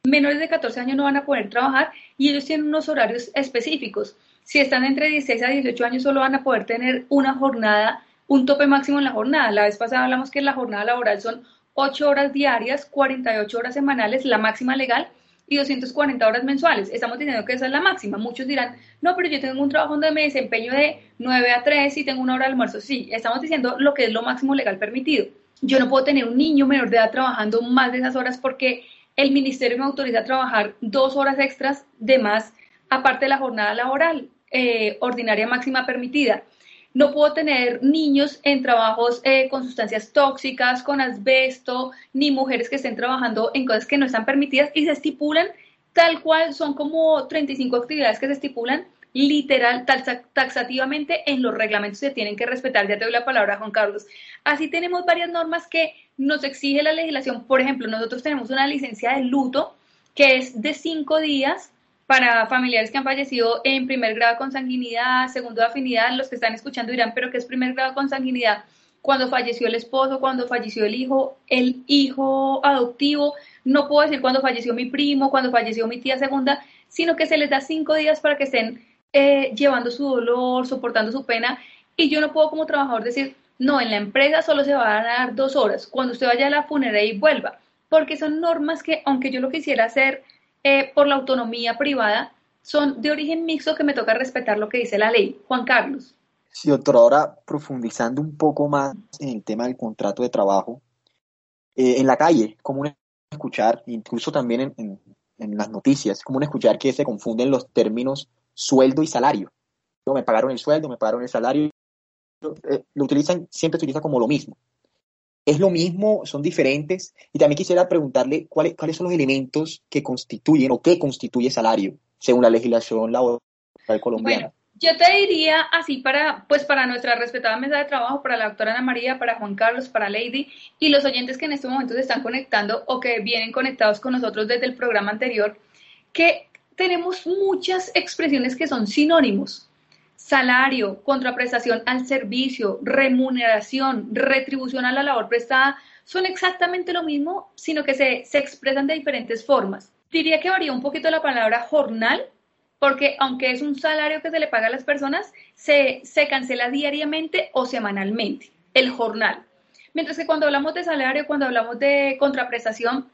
Speaker 5: menores de 14 años no van a poder trabajar y ellos tienen unos horarios específicos. Si están entre 16 a 18 años solo van a poder tener una jornada, un tope máximo en la jornada. La vez pasada hablamos que la jornada laboral son 8 horas diarias, 48 horas semanales, la máxima legal, y 240 horas mensuales. Estamos diciendo que esa es la máxima. Muchos dirán, no, pero yo tengo un trabajo donde me desempeño de 9 a 3 y tengo una hora de almuerzo. Sí, estamos diciendo lo que es lo máximo legal permitido. Yo no puedo tener un niño menor de edad trabajando más de esas horas porque el ministerio me autoriza a trabajar dos horas extras de más aparte de la jornada laboral eh, ordinaria máxima permitida. No puedo tener niños en trabajos eh, con sustancias tóxicas, con asbesto, ni mujeres que estén trabajando en cosas que no están permitidas y se estipulan tal cual, son como 35 actividades que se estipulan literal, taxativamente en los reglamentos se tienen que respetar. Ya te doy la palabra, Juan Carlos. Así tenemos varias normas que nos exige la legislación. Por ejemplo, nosotros tenemos una licencia de luto que es de cinco días para familiares que han fallecido en primer grado con sanguinidad, segundo de afinidad, los que están escuchando dirán, pero ¿qué es primer grado con sanguinidad? Cuando falleció el esposo, cuando falleció el hijo, el hijo adoptivo, no puedo decir cuando falleció mi primo, cuando falleció mi tía segunda, sino que se les da cinco días para que estén eh, llevando su dolor, soportando su pena, y yo no puedo como trabajador decir, no, en la empresa solo se van a dar dos horas, cuando usted vaya a la funeraria y vuelva, porque son normas que, aunque yo lo quisiera hacer eh, por la autonomía privada son de origen mixto que me toca respetar lo que dice la ley. Juan Carlos.
Speaker 6: Sí, doctor, ahora profundizando un poco más en el tema del contrato de trabajo, eh, en la calle común escuchar, incluso también en, las noticias, es común escuchar que se confunden los términos sueldo y salario. Me pagaron el sueldo, me pagaron el salario. Eh, lo utilizan, siempre se utiliza como lo mismo. ¿Es lo mismo? ¿Son diferentes? Y también quisiera preguntarle cuáles, cuáles son los elementos que constituyen o qué constituye salario según la legislación laboral colombiana.
Speaker 5: yo te diría así para, pues para nuestra respetada mesa de trabajo, para la doctora Ana María, para Juan Carlos, para Lady y los oyentes que en este momento se están conectando o que vienen conectados con nosotros desde el programa anterior, que tenemos muchas expresiones que son sinónimos salario, contraprestación al servicio, remuneración, retribución a la labor prestada, son exactamente lo mismo, sino que se, se, expresan de diferentes formas. Diría que varía un poquito la palabra jornal, porque aunque es un salario que se le paga a las personas, se, se cancela diariamente o semanalmente, el jornal. Mientras que cuando hablamos de salario, cuando hablamos de contraprestación,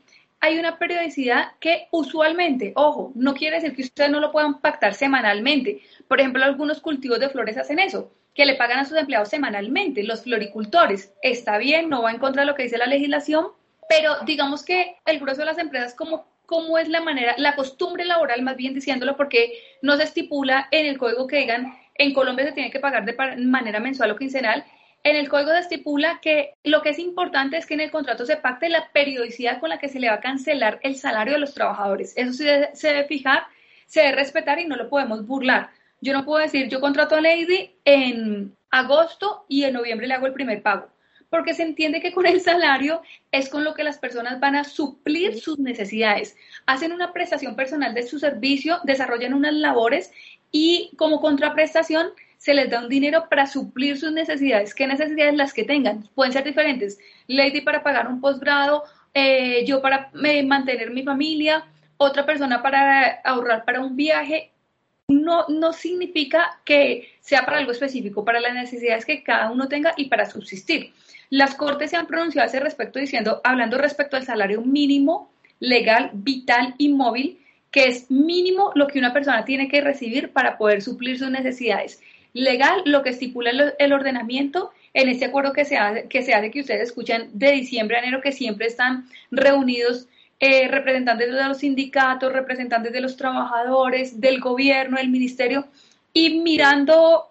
Speaker 5: hay una periodicidad que usualmente, ojo, no quiere decir que ustedes no lo puedan pactar semanalmente. Por ejemplo, algunos cultivos de flores hacen eso, que le pagan a sus empleados semanalmente, los floricultores. Está bien, no va en contra de lo que dice la legislación, pero digamos que el grueso de las empresas como es la manera, la costumbre laboral, más bien diciéndolo, porque no se estipula en el código que digan en Colombia se tiene que pagar de manera mensual o quincenal. En el código estipula que lo que es importante es que en el contrato se pacte la periodicidad con la que se le va a cancelar el salario de los trabajadores. Eso se debe fijar, se debe respetar y no lo podemos burlar. Yo no puedo decir, yo contrato a Lady en agosto y en noviembre le hago el primer pago porque se entiende que con el salario es con lo que las personas van a suplir sus necesidades. Hacen una prestación personal de su servicio, desarrollan unas labores y como contraprestación se les da un dinero para suplir sus necesidades. ¿Qué necesidades las que tengan? Pueden ser diferentes. Lady para pagar un posgrado, eh, yo para eh, mantener mi familia, otra persona para ahorrar para un viaje. No, no significa que sea para algo específico, para las necesidades que cada uno tenga y para subsistir. Las Cortes se han pronunciado a ese respecto diciendo, hablando respecto al salario mínimo, legal, vital y móvil, que es mínimo lo que una persona tiene que recibir para poder suplir sus necesidades. Legal, lo que estipula el, ordenamiento en este acuerdo que se, hace, que ustedes escuchan de diciembre a enero, que siempre están reunidos eh, representantes de los sindicatos, representantes de los trabajadores, del gobierno, del ministerio, y mirando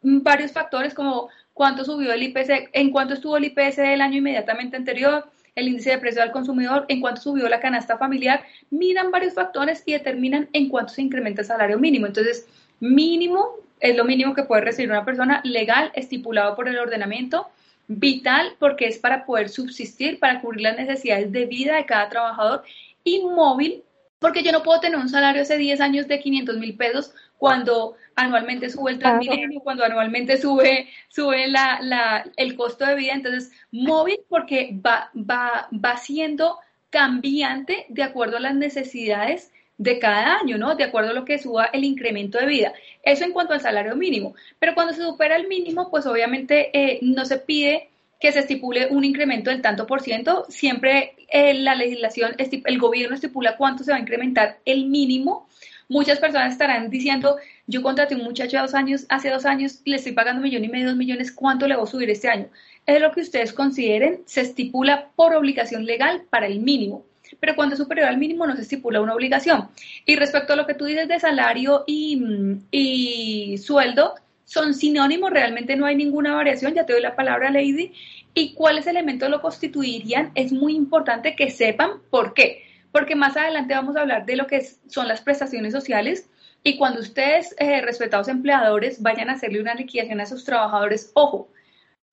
Speaker 5: varios factores como cuánto subió el IPC, en cuánto estuvo el IPC del año inmediatamente anterior, el índice de precio al consumidor, en cuánto subió la canasta familiar, miran varios factores y determinan en cuánto se incrementa el salario mínimo. Entonces, mínimo es lo mínimo que puede recibir una persona legal, estipulado por el ordenamiento, vital porque es para poder subsistir, para cubrir las necesidades de vida de cada trabajador, y móvil porque yo no puedo tener un salario hace 10 años de 500 mil pesos cuando anualmente sube el Transmilenio, cuando anualmente sube, sube la, la, el costo de vida. Entonces, móvil porque va, va, va siendo cambiante de acuerdo a las necesidades de cada año, ¿no? De acuerdo a lo que suba el incremento de vida. Eso en cuanto al salario mínimo. Pero cuando se supera el mínimo, pues obviamente eh, no se pide que se estipule un incremento del tanto por ciento. Siempre eh, la legislación, el gobierno estipula cuánto se va a incrementar el mínimo. Muchas personas estarán diciendo, yo contraté un muchacho hace dos años, hace dos años, le estoy pagando un millón y medio, dos millones, ¿cuánto le voy a subir este año? Es lo que ustedes consideren, se estipula por obligación legal para el mínimo. Pero cuando es superior al mínimo no se estipula una obligación. Y respecto a lo que tú dices de salario y, sueldo, son sinónimos, realmente no hay ninguna variación, ya te doy la palabra, Lady, y cuáles elementos lo constituirían, es muy importante que sepan por qué, porque más adelante vamos a hablar de lo que son las prestaciones sociales. Y cuando ustedes, eh, respetados empleadores, vayan a hacerle una liquidación a sus trabajadores, ojo,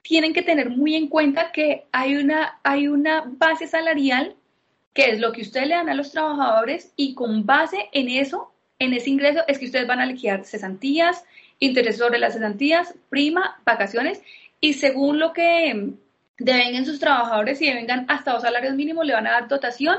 Speaker 5: tienen que tener muy en cuenta que hay una, hay una base salarial que es lo que ustedes le dan a los trabajadores y con base en eso, en ese ingreso, es que ustedes van a liquidar cesantías, interés sobre las cesantías, prima, vacaciones, y según lo que devengan sus trabajadores, si devengan hasta dos salarios mínimos, le van a dar dotación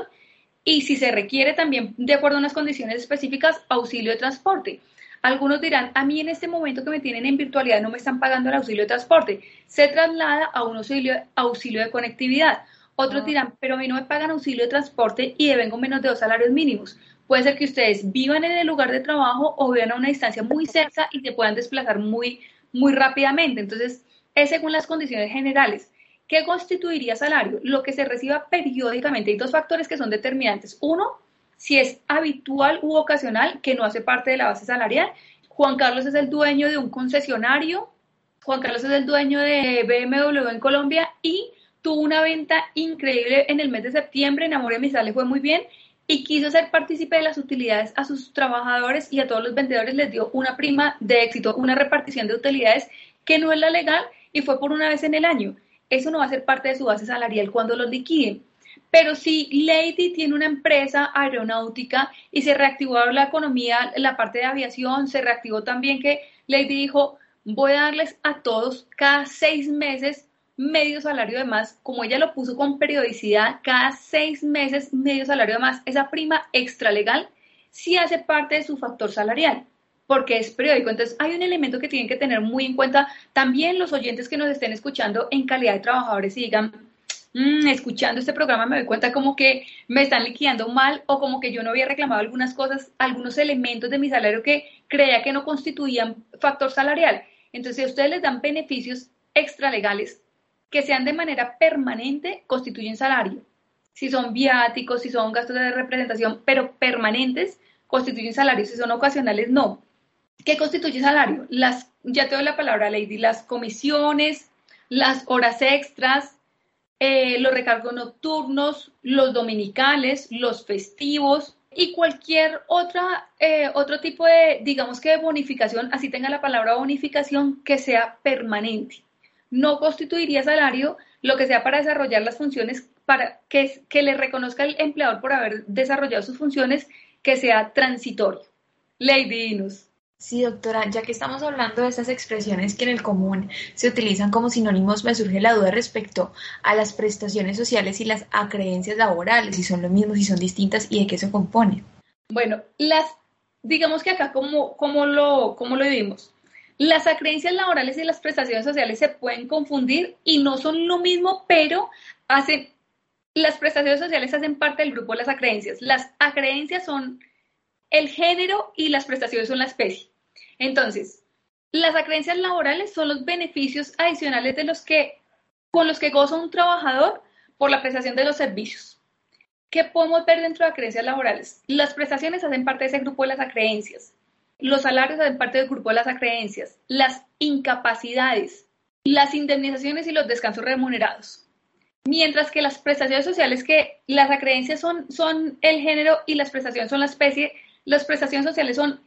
Speaker 5: y si se requiere también, de acuerdo a unas condiciones específicas, auxilio de transporte. Algunos dirán, a mí en este momento que me tienen en virtualidad no me están pagando el auxilio de transporte. Se traslada a un auxilio, auxilio de conectividad. Otros ah. dirán, pero a mí no me pagan auxilio de transporte y devengo menos de dos salarios mínimos. Puede ser que ustedes vivan en el lugar de trabajo o vivan a una distancia muy cerca y se puedan desplazar muy, muy rápidamente. Entonces, es según las condiciones generales. ¿Qué constituiría salario? Lo que se reciba periódicamente. Hay dos factores que son determinantes. Uno, si es habitual u ocasional, que no hace parte de la base salarial. Juan Carlos es el dueño de un concesionario. Juan Carlos es el dueño de BMW en Colombia y tuvo una venta increíble en el mes de septiembre. En Amor y le fue muy bien y quiso ser partícipe de las utilidades a sus trabajadores y a todos los vendedores les dio una prima de éxito, una repartición de utilidades que no es la legal y fue por una vez en el año. Eso no va a ser parte de su base salarial cuando los liquiden. Pero si Lady tiene una empresa aeronáutica y se reactivó la economía, la parte de aviación, se reactivó también que Lady dijo, voy a darles a todos cada seis meses medio salario de más, como ella lo puso con periodicidad, cada seis meses medio salario de más, esa prima extra legal sí hace parte de su factor salarial, porque es periódico. Entonces hay un elemento que tienen que tener muy en cuenta también los oyentes que nos estén escuchando en calidad de trabajadores y digan, mm, escuchando este programa me doy cuenta como que me están liquidando mal o como que yo no había reclamado algunas cosas, algunos elementos de mi salario que creía que no constituían factor salarial. Entonces, si ustedes les dan beneficios extralegales, que sean de manera permanente constituyen salario. si son viáticos, si son gastos de representación, pero permanentes, constituyen salarios, si son ocasionales, no. ¿Qué constituye salario? Las, ya te doy la palabra, Lady, las comisiones, las horas extras, eh, los recargos nocturnos, los dominicales, los festivos y cualquier otra, eh, otro tipo de, digamos que de bonificación, así tenga la palabra bonificación, que sea permanente. No constituiría salario lo que sea para desarrollar las funciones, para que, que le reconozca el empleador por haber desarrollado sus funciones, que sea transitorio. Lady Inus.
Speaker 4: Sí, doctora, ya que estamos hablando de estas expresiones que en el común se utilizan como sinónimos, me surge la duda respecto a las prestaciones sociales y las acreencias laborales, si son lo mismo, si son distintas y de qué se componen.
Speaker 5: Bueno, las, digamos que acá como, como, lo, como lo vivimos, las acreencias laborales y las prestaciones sociales se pueden confundir y no son lo mismo, pero hacen, las prestaciones sociales hacen parte del grupo de las acreencias. Las acreencias son el género y las prestaciones son la especie. Entonces, las acreencias laborales son los beneficios adicionales de los que, con los que goza un trabajador por la prestación de los servicios. ¿Qué podemos ver dentro de acreencias laborales? Las prestaciones hacen parte de ese grupo de las acreencias. Los salarios hacen parte del grupo de las acreencias. Las incapacidades, las indemnizaciones y los descansos remunerados. Mientras que las prestaciones sociales, que las acreencias son, son el género y las prestaciones son la especie, las prestaciones sociales son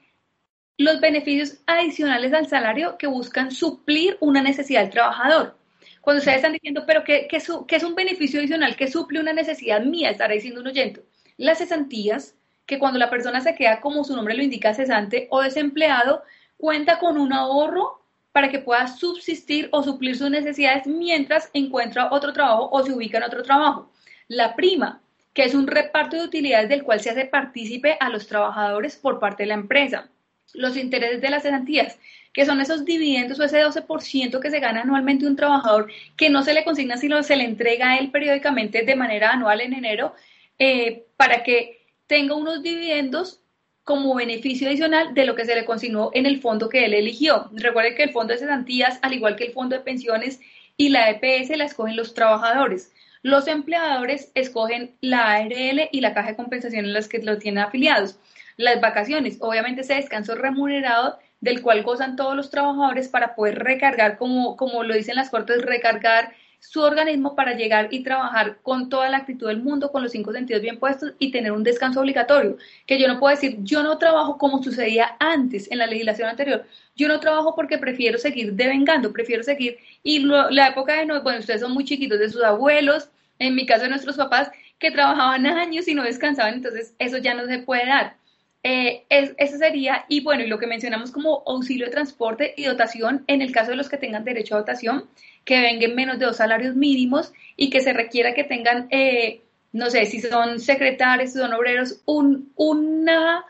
Speaker 5: los beneficios adicionales al salario que buscan suplir una necesidad del trabajador. Cuando ustedes están diciendo, pero ¿qué, es un beneficio adicional que suple una necesidad mía? Estará diciendo un oyente. Las cesantías, que cuando la persona se queda, como su nombre lo indica, cesante o desempleado, cuenta con un ahorro para que pueda subsistir o suplir sus necesidades mientras encuentra otro trabajo o se ubica en otro trabajo. La prima, que es un reparto de utilidades del cual se hace partícipe a los trabajadores por parte de la empresa los intereses de las cesantías, que son esos dividendos o ese 12% que se gana anualmente un trabajador que no se le consigna sino se le entrega a él periódicamente de manera anual en enero eh, para que tenga unos dividendos como beneficio adicional de lo que se le consignó en el fondo que él eligió. Recuerden que el fondo de cesantías, al igual que el fondo de pensiones y la EPS, la escogen los trabajadores. Los empleadores escogen la ARL y la caja de compensación en las que lo tienen afiliados las vacaciones, obviamente ese descanso remunerado del cual gozan todos los trabajadores para poder recargar, como, como lo dicen las cortes, recargar su organismo para llegar y trabajar con toda la actitud del mundo, con los cinco sentidos bien puestos y tener un descanso obligatorio. Que yo no puedo decir, yo no trabajo como sucedía antes en la legislación anterior. Yo no trabajo porque prefiero seguir devengando, prefiero seguir. Y la época de, no, bueno, ustedes son muy chiquitos de sus abuelos, en mi caso de nuestros papás, que trabajaban años y no descansaban, entonces eso ya no se puede dar. Eh, eso sería, y bueno, y lo que mencionamos como auxilio de transporte y dotación, en el caso de los que tengan derecho a dotación, que vengan menos de dos salarios mínimos y que se requiera que tengan, eh, no sé, si son secretarios, si son obreros, un, una,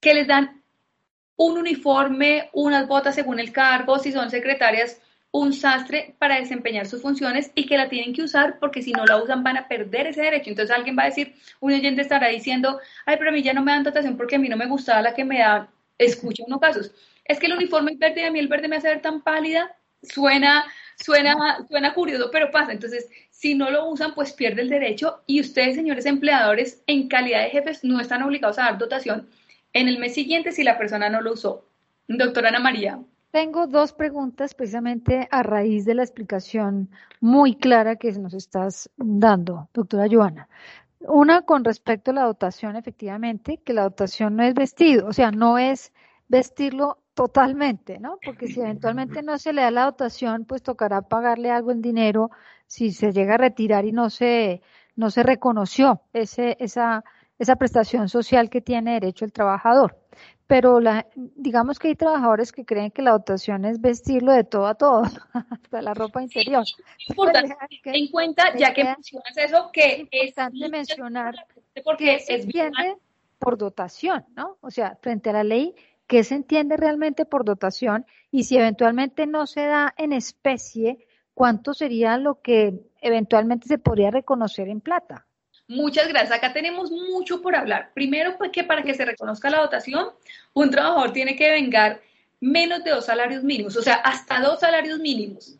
Speaker 5: que les dan un uniforme, unas botas según el cargo, si son secretarias, un sastre para desempeñar sus funciones y que la tienen que usar porque si no la usan van a perder ese derecho. Entonces alguien va a decir, un oyente estará diciendo, ay, pero a mí ya no me dan dotación porque a mí no me gustaba la que me da, escucha unos casos. Es que el uniforme verde y a mí el verde me hace ver tan pálida, suena, suena, suena curioso, pero pasa. Entonces, si no lo usan, pues pierde el derecho y ustedes, señores empleadores, en calidad de jefes, no están obligados a dar dotación en el mes siguiente si la persona no lo usó. Doctora Ana María.
Speaker 3: Tengo dos preguntas precisamente a raíz de la explicación muy clara que nos estás dando, doctora Joana. Una con respecto a la dotación, efectivamente, que la dotación no es vestido, o sea, no es vestirlo totalmente, ¿no? Porque si eventualmente no se le da la dotación, pues tocará pagarle algo en dinero si se llega a retirar y no se, no se reconoció ese, esa, esa prestación social que tiene derecho el trabajador pero la, digamos que hay trabajadores que creen que la dotación es vestirlo de todo a todo, *laughs* hasta la ropa interior.
Speaker 5: Importante *laughs* en cuenta, ya que mencionas eso, que
Speaker 3: es importante mencionar porque se entiende por dotación, ¿no? O sea, frente a la ley, ¿qué se entiende realmente por dotación? Y si eventualmente no se da en especie, ¿cuánto sería lo que eventualmente se podría reconocer en plata?
Speaker 5: Muchas gracias. Acá tenemos mucho por hablar. Primero, pues que para que se reconozca la dotación, un trabajador tiene que vengar menos de dos salarios mínimos, o sea, hasta dos salarios mínimos.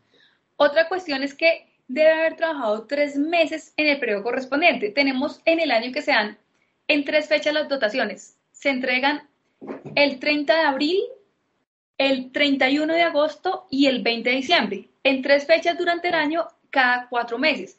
Speaker 5: Otra cuestión es que debe haber trabajado tres meses en el periodo correspondiente. Tenemos en el año que se dan en tres fechas las dotaciones. Se entregan el 30 de abril, el 31 de agosto y el 20 de diciembre. En tres fechas durante el año, cada cuatro meses.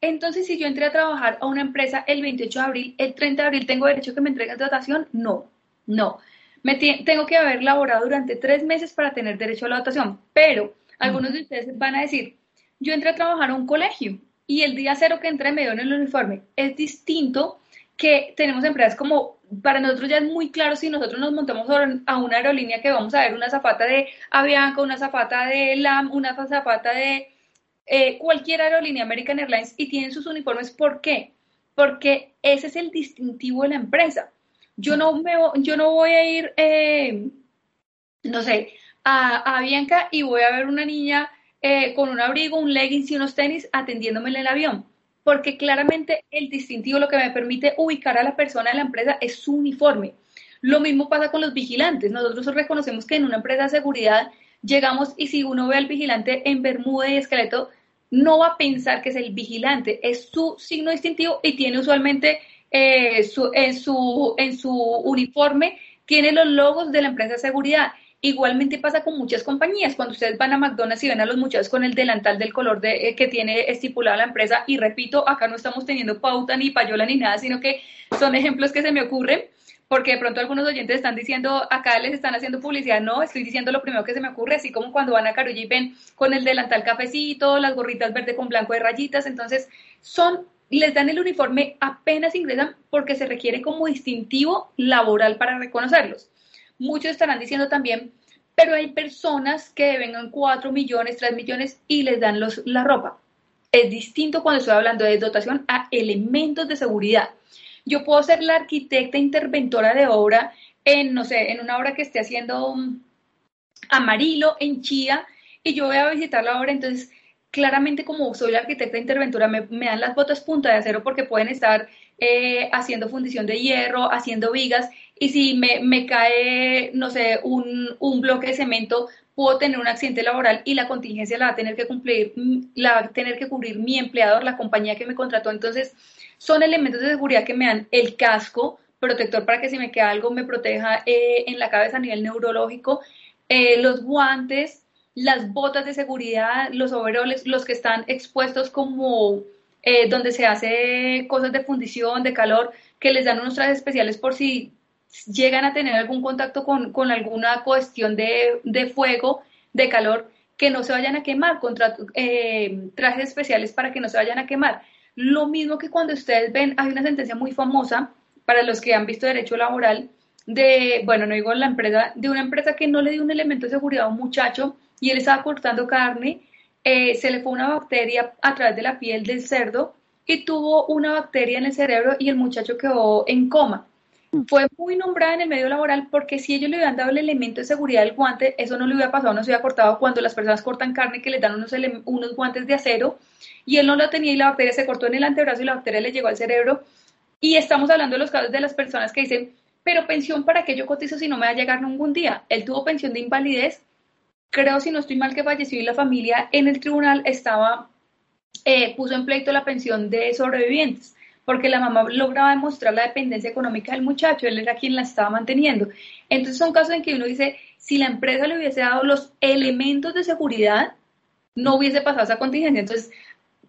Speaker 5: Entonces, si yo entré a trabajar a una empresa el 28 de abril, el 30 de abril, ¿tengo derecho a que me entreguen dotación? No, no. Me tengo que haber laborado durante tres meses para tener derecho a la dotación. Pero algunos de ustedes van a decir, yo entré a trabajar a un colegio y el día cero que entré me dio en el uniforme. Es distinto que tenemos empresas como, para nosotros ya es muy claro si nosotros nos montamos a una aerolínea que vamos a ver una zapata de Avianca, una zapata de LAM, una zapata de eh, cualquier aerolínea American Airlines y tienen sus uniformes. ¿Por qué? Porque ese es el distintivo de la empresa. Yo no, me, yo no voy a ir, eh, no sé, a, a Bianca y voy a ver una niña eh, con un abrigo, un leggings y unos tenis atendiéndome en el avión, porque claramente el distintivo lo que me permite ubicar a la persona en la empresa es su uniforme. Lo mismo pasa con los vigilantes. Nosotros reconocemos que en una empresa de seguridad llegamos y si uno ve al vigilante en bermuda y esqueleto, no va a pensar que es el vigilante, es su signo distintivo y tiene usualmente eh, su, en, su, en su uniforme, tiene los logos de la empresa de seguridad. Igualmente pasa con muchas compañías. Cuando ustedes van a McDonald's y ven a los muchachos con el delantal del color de, eh, que tiene estipulada la empresa, y repito, acá no estamos teniendo pauta ni payola ni nada, sino que son ejemplos que se me ocurren porque de pronto algunos oyentes están diciendo, acá les están haciendo publicidad, no, estoy diciendo lo primero que se me ocurre, así como cuando van a Carulla y ven con el delantal cafecito, las gorritas verde con blanco de rayitas, entonces son, les dan el uniforme apenas ingresan porque se requiere como distintivo laboral para reconocerlos. Muchos estarán diciendo también, pero hay personas que vengan 4 millones, 3 millones y les dan los, la ropa. Es distinto cuando estoy hablando de dotación a elementos de seguridad. Yo puedo ser la arquitecta interventora de obra en, no sé, en una obra que esté haciendo Amarillo, en Chía, y yo voy a visitar la obra, entonces claramente como soy la arquitecta interventora, me, dan las botas punta de acero porque pueden estar eh, haciendo fundición de hierro, haciendo vigas, y si me, me cae, no sé, un, un, bloque de cemento, puedo tener un accidente laboral y la contingencia la va a tener que cumplir, la va a tener que cubrir mi empleador, la compañía que me contrató. Entonces, son elementos de seguridad que me dan el casco protector para que si me queda algo me proteja eh, en la cabeza a nivel neurológico, eh, los guantes, las botas de seguridad, los overoles, los que están expuestos como eh, donde se hace cosas de fundición, de calor, que les dan unos trajes especiales por si llegan a tener algún contacto con, con alguna cuestión de, de, fuego, de calor, que no se vayan a quemar, contra, trajes especiales para que no se vayan a quemar. Lo mismo que cuando ustedes ven, hay una sentencia muy famosa para los que han visto derecho laboral de, bueno, no digo la empresa, de una empresa que no le dio un elemento de seguridad a un muchacho y él estaba cortando carne, eh, se le fue una bacteria a través de la piel del cerdo y tuvo una bacteria en el cerebro y el muchacho quedó en coma. Fue muy nombrada en el medio laboral porque si ellos le hubieran dado el elemento de seguridad del guante, eso no le hubiera pasado, no se hubiera cortado cuando las personas cortan carne que les dan unos, unos guantes de acero y él no lo tenía y la bacteria se cortó en el antebrazo y la bacteria le llegó al cerebro. Y estamos hablando de los casos de las personas que dicen, pero pensión para qué yo cotizo si no me va a llegar ningún día. Él tuvo pensión de invalidez, creo si no estoy mal que falleció y la familia en el tribunal estaba, eh, puso en pleito la pensión de sobrevivientes porque la mamá lograba demostrar la dependencia económica del muchacho, él era quien la estaba manteniendo. Entonces son casos en que uno dice, si la empresa le hubiese dado los elementos de seguridad, no hubiese pasado esa contingencia. Entonces,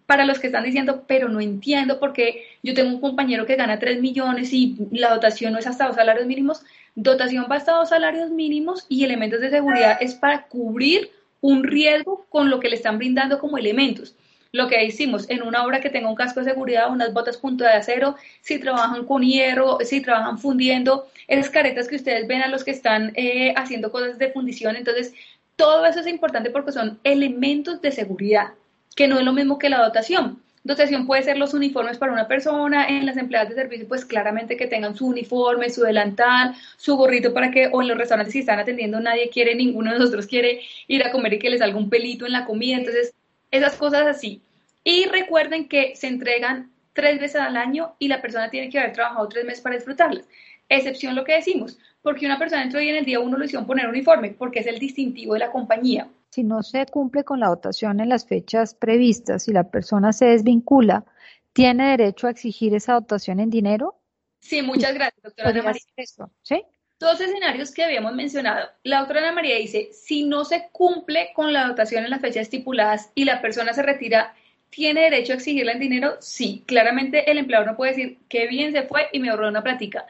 Speaker 5: para los que están diciendo, pero no entiendo porque yo tengo un compañero que gana 3 millones y la dotación no es hasta dos salarios mínimos, dotación va hasta dos salarios mínimos y elementos de seguridad es para cubrir un riesgo con lo que le están brindando como elementos lo que hicimos en una obra que tenga un casco de seguridad, unas botas punto de acero, si trabajan con hierro, si trabajan fundiendo, esas caretas que ustedes ven a los que están eh, haciendo cosas de fundición. Entonces, todo eso es importante porque son elementos de seguridad, que no es lo mismo que la dotación. Dotación puede ser los uniformes para una persona, en las empleadas de servicio, pues claramente que tengan su uniforme, su delantal, su gorrito para que, o en los restaurantes si están atendiendo, nadie quiere, ninguno de nosotros quiere ir a comer y que les salga un pelito en la comida. Entonces, esas cosas así. Y recuerden que se entregan tres veces al año y la persona tiene que haber trabajado tres meses para disfrutarlas. Excepción lo que decimos, porque una persona entró y en el día uno lo hicieron poner uniforme, porque es el distintivo de la compañía.
Speaker 3: si no se cumple con la dotación en las fechas previstas y la persona se desvincula, ¿tiene derecho a exigir esa dotación en dinero?
Speaker 5: Sí, muchas gracias, doctora Ana María.
Speaker 3: Eso, ¿sí?
Speaker 5: Dos escenarios que habíamos mencionado. La doctora Ana María dice, si no se cumple con la dotación en las fechas estipuladas y la persona se retira, ¿tiene derecho a exigirla en dinero? Sí, claramente el empleador no puede decir, qué bien se fue y me ahorró una plática.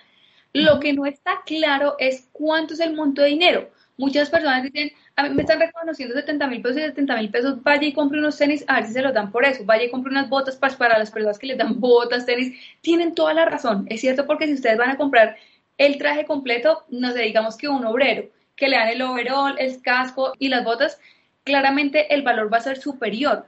Speaker 5: Lo que no está claro es cuánto es el monto de dinero. Muchas personas dicen, a mí me están reconociendo 70 mil pesos y 70 mil pesos, vaya y compre unos tenis, a ver si se los dan por eso, vaya y compre unas botas para, para las personas que les dan *laughs* botas, tenis. Tienen toda la razón, es cierto, porque si ustedes van a comprar el traje completo, no sé, digamos que un obrero, que le dan el overall, el casco y las botas, claramente el valor va a ser superior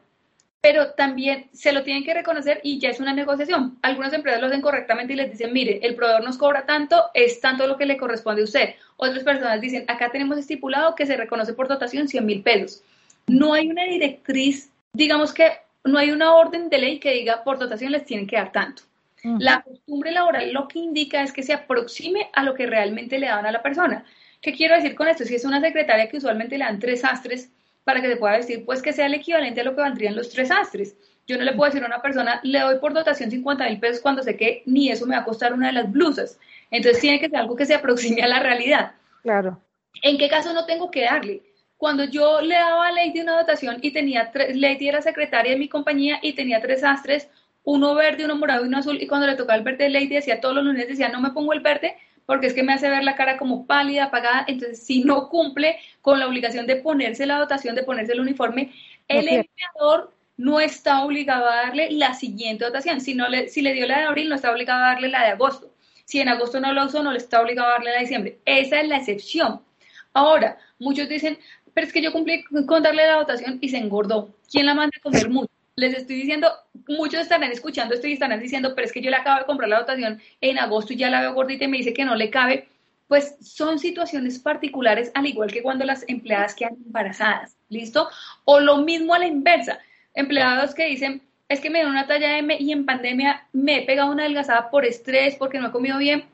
Speaker 5: pero también se lo tienen que reconocer y ya es una negociación. Algunas empresas lo hacen correctamente y les dicen, mire, el proveedor nos cobra tanto, es tanto lo que le corresponde a usted. Otras personas dicen, acá tenemos estipulado que se reconoce por dotación 100 mil pesos. No hay una directriz, digamos que no hay una orden de ley que diga por dotación les tienen que dar tanto. La costumbre laboral lo que indica es que se aproxime a lo que realmente le dan a la persona. ¿Qué quiero decir con esto? Si es una secretaria que usualmente le dan tres astres, para que se pueda decir, pues que sea el equivalente a lo que valdrían los tres astres. Yo no le puedo decir a una persona, le doy por dotación 50 mil pesos cuando sé que ni eso me va a costar una de las blusas. Entonces tiene que ser algo que se aproxime a la realidad.
Speaker 3: Claro.
Speaker 5: ¿En qué caso no tengo que darle? Cuando yo le daba a Lady una dotación y tenía tres, Lady era secretaria de mi compañía y tenía tres astres, uno verde, uno morado y uno azul, y cuando le tocaba el verde, Lady decía todos los lunes, decía, no me pongo el verde porque es que me hace ver la cara como pálida, apagada, entonces si no cumple con la obligación de ponerse la dotación, de ponerse el uniforme, el empleador no está obligado a darle la siguiente dotación. Si, no le, si le dio la de abril, no está obligado a darle la de agosto. Si en agosto no lo usó, no le está obligado a darle la de diciembre. Esa es la excepción. Ahora, muchos dicen, pero es que yo cumplí con darle la dotación y se engordó. ¿Quién la manda a comer mucho? Les estoy diciendo, muchos estarán escuchando esto y estarán diciendo, pero es que yo le acabo de comprar la dotación en agosto y ya la veo gordita y me dice que no le cabe. Pues son situaciones particulares, al igual que cuando las empleadas quedan embarazadas, ¿listo? O lo mismo a la inversa, empleados que dicen, es que me dio una talla M y en pandemia me he pegado una adelgazada por estrés, porque no he comido bien.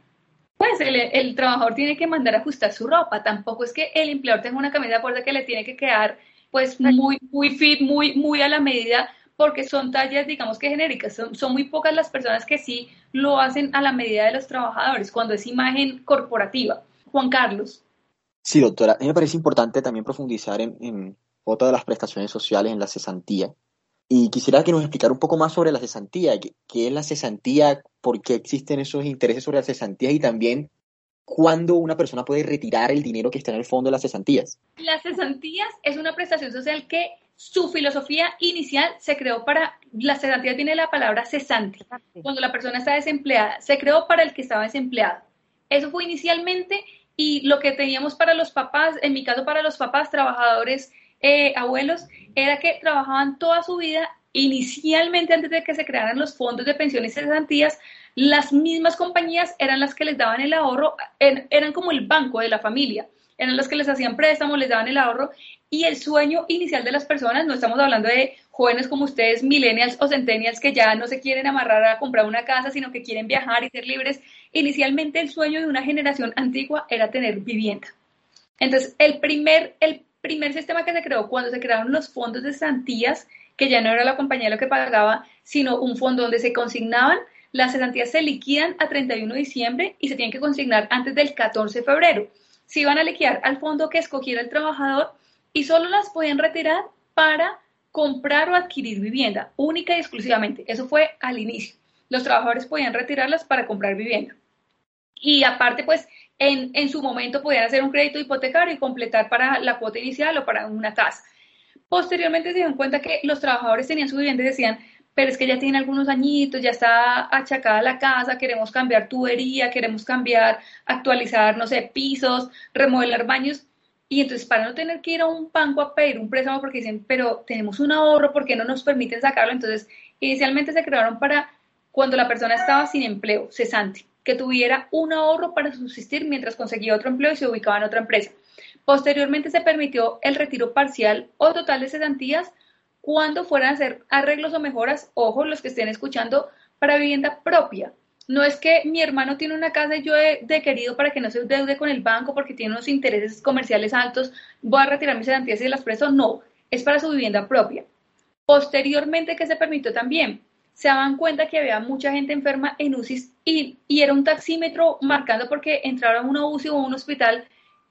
Speaker 5: Pues el, el trabajador tiene que mandar a ajustar su ropa. Tampoco es que el empleador tenga una camisa de fuerza que le tiene que quedar pues muy, muy fit, muy, muy a la medida porque son tallas, digamos que genéricas, son, muy pocas las personas que sí lo hacen a la medida de los trabajadores, cuando es imagen corporativa. Juan Carlos.
Speaker 6: Sí, doctora, a mí me parece importante también profundizar en, otra de las prestaciones sociales, en la cesantía. Y quisiera que nos explicara un poco más sobre la cesantía, qué, qué es la cesantía, por qué existen esos intereses sobre la cesantía y también cuándo una persona puede retirar el dinero que está en el fondo de las cesantías.
Speaker 5: Las cesantías es una prestación social que su filosofía inicial se creó para, la cesantía tiene la palabra cesante, cuando la persona está desempleada, se creó para el que estaba desempleado. Eso fue inicialmente y lo que teníamos para los papás, en mi caso para los papás, trabajadores, eh, abuelos, era que trabajaban toda su vida, inicialmente antes de que se crearan los fondos de pensiones y cesantías, las mismas compañías eran las que les daban el ahorro, eran como el banco de la familia eran los que les hacían préstamos, les daban el ahorro y el sueño inicial de las personas, no estamos hablando de jóvenes como ustedes, millennials o centennials que ya no se quieren amarrar a comprar una casa, sino que quieren viajar y ser libres. Inicialmente el sueño de una generación antigua era tener vivienda. Entonces, el primer, el primer sistema que se creó cuando se crearon los fondos de cesantías, que ya no era la compañía lo que pagaba, sino un fondo donde se consignaban, las cesantías se liquidan a 31 de diciembre y se tienen que consignar antes del 14 de febrero se iban a liquidar al fondo que escogiera el trabajador y solo las podían retirar para comprar o adquirir vivienda, única y exclusivamente. Eso fue al inicio. Los trabajadores podían retirarlas para comprar vivienda. Y aparte, pues, en, en su momento podían hacer un crédito hipotecario y completar para la cuota inicial o para una casa. Posteriormente se dieron cuenta que los trabajadores tenían su vivienda y decían, pero es que ya tiene algunos añitos, ya está achacada la casa, queremos cambiar tubería, queremos cambiar, actualizar, no sé, pisos, remodelar baños. Y entonces para no tener que ir a un banco a pedir un préstamo porque dicen, pero tenemos un ahorro, ¿por qué no nos permiten sacarlo? Entonces, inicialmente se crearon para cuando la persona estaba sin empleo, cesante, que tuviera un ahorro para subsistir mientras conseguía otro empleo y se ubicaba en otra empresa. Posteriormente se permitió el retiro parcial o total de cesantías cuando fueran a hacer arreglos o mejoras, ojo, los que estén escuchando, para vivienda propia. No es que mi hermano tiene una casa y yo he querido para que no se deude con el banco porque tiene unos intereses comerciales altos, voy a retirar mis garantías y las presto. No, es para su vivienda propia. Posteriormente, que se permitió también? Se daban cuenta que había mucha gente enferma en UCI y, y era un taxímetro marcando porque entrar a una UCI o a un hospital,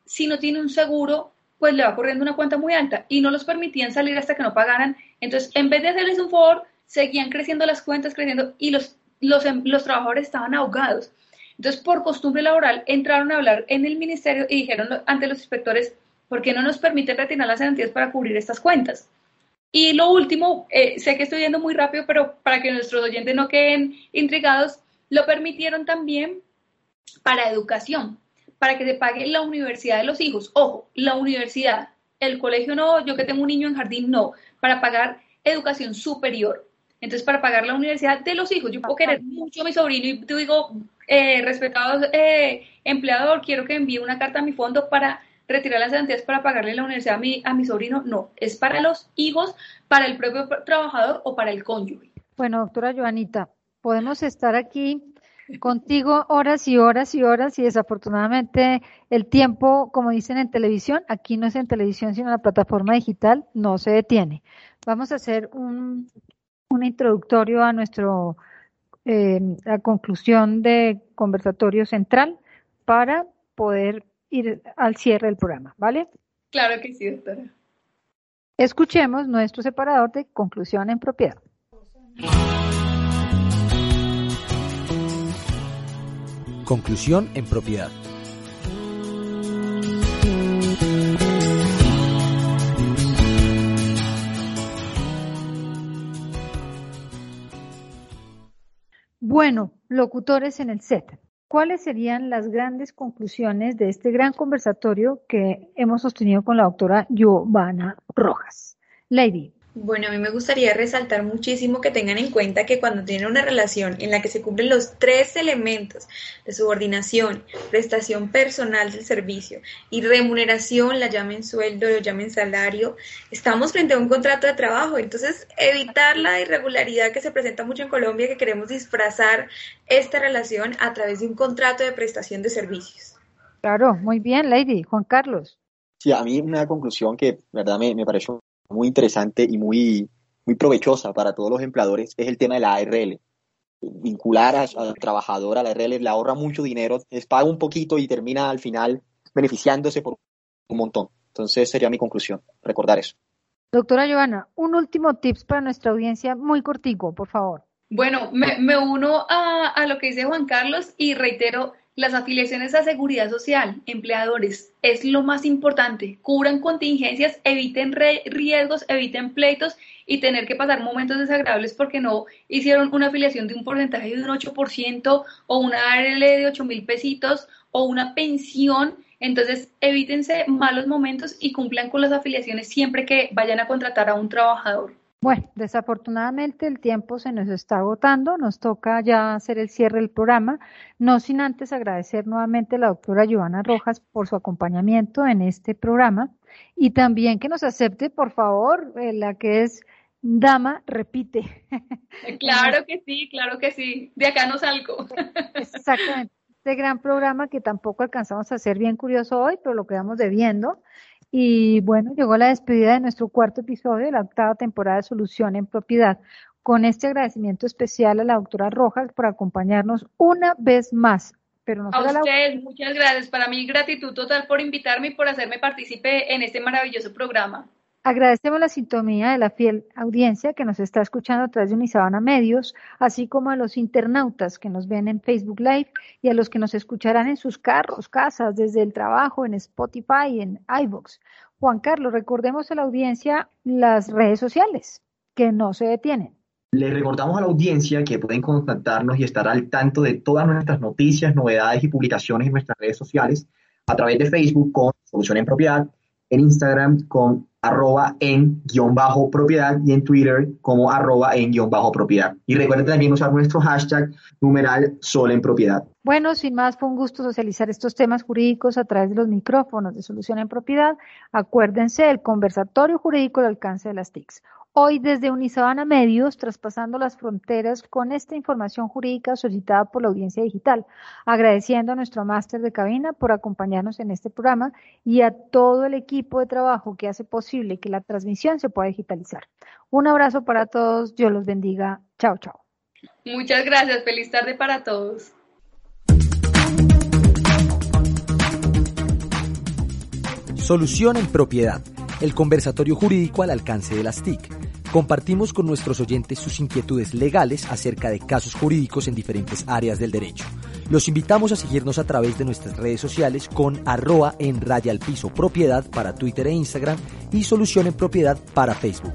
Speaker 5: si no tiene un seguro, pues le va corriendo una cuenta muy alta y no los permitían salir hasta que no pagaran. Entonces, en vez de hacerles un favor, seguían creciendo las cuentas, creciendo y los los, em, los trabajadores estaban ahogados. Entonces, por costumbre laboral, entraron a hablar en el ministerio y dijeron ante los inspectores, ¿por qué no nos permite retirar las garantías para cubrir estas cuentas? Y lo último, eh, sé que estoy yendo muy rápido, pero para que nuestros oyentes no queden intrigados, lo permitieron también para educación, para que se pague la universidad de los hijos. Ojo, la universidad, el colegio no, yo que tengo un niño en jardín no, para pagar educación superior. Entonces, para pagar la universidad de los hijos, yo puedo querer mucho a mi sobrino y te digo, eh, respetado eh, empleador, quiero que envíe una carta a mi fondo para retirar las garantías para pagarle la universidad a mi, a mi sobrino. No, es para los hijos, para el propio trabajador o para el cónyuge.
Speaker 3: Bueno, doctora Joanita, podemos estar aquí contigo horas y horas y horas y desafortunadamente el tiempo, como dicen en televisión, aquí no es en televisión sino en la plataforma digital, no se detiene. Vamos a hacer un, un introductorio a nuestro eh, la conclusión de conversatorio central para poder ir al cierre del programa, ¿vale?
Speaker 5: Claro que sí, doctora.
Speaker 3: Escuchemos nuestro separador de conclusión en propiedad.
Speaker 2: Conclusión en propiedad.
Speaker 3: Bueno, locutores en el set, ¿cuáles serían las grandes conclusiones de este gran conversatorio que hemos sostenido con la doctora Giovanna Rojas? Lady.
Speaker 4: Bueno, a mí me gustaría resaltar muchísimo que tengan en cuenta que cuando tienen una relación en la que se cumplen los tres elementos de subordinación, prestación personal del servicio y remuneración, la llamen sueldo, lo llamen salario, estamos frente a un contrato de trabajo. Entonces, evitar la irregularidad que se presenta mucho en Colombia, que queremos disfrazar esta relación a través de un contrato de prestación de servicios.
Speaker 3: Claro, muy bien, Lady. Juan Carlos.
Speaker 6: Sí, a mí una conclusión que, verdad, me, me pareció muy interesante y muy, muy provechosa para todos los empleadores es el tema de la ARL. Vincular al trabajador a la ARL le ahorra mucho dinero, les paga un poquito y termina al final beneficiándose por un montón. Entonces sería mi conclusión, recordar eso.
Speaker 3: Doctora Giovanna, un último tips para nuestra audiencia, muy cortico, por favor.
Speaker 5: Bueno, me, me uno a, a, lo que dice Juan Carlos y reitero, las afiliaciones a seguridad social, empleadores, es lo más importante. Cubran contingencias, eviten riesgos, eviten pleitos y tener que pasar momentos desagradables porque no hicieron una afiliación de un porcentaje de un 8% o una ARL de 8 mil pesitos o una pensión. Entonces, evítense malos momentos y cumplan con las afiliaciones siempre que vayan a contratar a un trabajador.
Speaker 3: Bueno, desafortunadamente el tiempo se nos está agotando, nos toca ya hacer el cierre del programa, no sin antes agradecer nuevamente a la doctora Giovanna Rojas por su acompañamiento en este programa y también que nos acepte, por favor, eh, la que es dama, repite. *laughs*
Speaker 5: Claro que sí, claro que sí, de acá no salgo. *laughs*
Speaker 3: Exactamente, este gran programa que tampoco alcanzamos a hacer bien curioso hoy, pero lo quedamos debiendo. Y bueno, llegó la despedida de nuestro cuarto episodio de la octava temporada de Solución en Propiedad. Con este agradecimiento especial a la doctora Rojas por acompañarnos una vez más.
Speaker 5: Pero a ustedes, muchas gracias. Para mí, gratitud total por invitarme y por hacerme partícipe en este maravilloso programa.
Speaker 3: Agradecemos la sintonía de la fiel audiencia que nos está escuchando a través de Unisabana Medios, así como a los internautas que nos ven en Facebook Live y a los que nos escucharán en sus carros, casas, desde el trabajo, en Spotify, en iVoox. Juan Carlos, recordemos a la audiencia las redes sociales que no se detienen.
Speaker 6: Le recordamos a la audiencia que pueden contactarnos y estar al tanto de todas nuestras noticias, novedades y publicaciones en nuestras redes sociales a través de Facebook con Solución en Propiedad, en Instagram con arroba en guion bajo propiedad y en Twitter como arroba en guion bajo propiedad. Y recuerden también usar nuestro hashtag numeral sol en propiedad.
Speaker 3: Bueno, sin más, fue un gusto socializar estos temas jurídicos a través de los micrófonos de solución en propiedad. Acuérdense, el conversatorio jurídico al alcance de las TICs. Hoy desde Unisabana Medios, traspasando las fronteras con esta información jurídica solicitada por la audiencia digital, agradeciendo a nuestro máster de cabina por acompañarnos en este programa y a todo el equipo de trabajo que hace posible que la transmisión se pueda digitalizar. Un abrazo para todos, Dios los bendiga. Chao, chao.
Speaker 5: Muchas gracias, feliz tarde para todos.
Speaker 2: Solución en propiedad, el conversatorio jurídico al alcance de las TIC Compartimos con nuestros oyentes sus inquietudes legales acerca de casos jurídicos en diferentes áreas del derecho. Los invitamos a seguirnos a través de nuestras redes sociales con arroba en raya al piso propiedad para Twitter e Instagram y solución en propiedad para Facebook.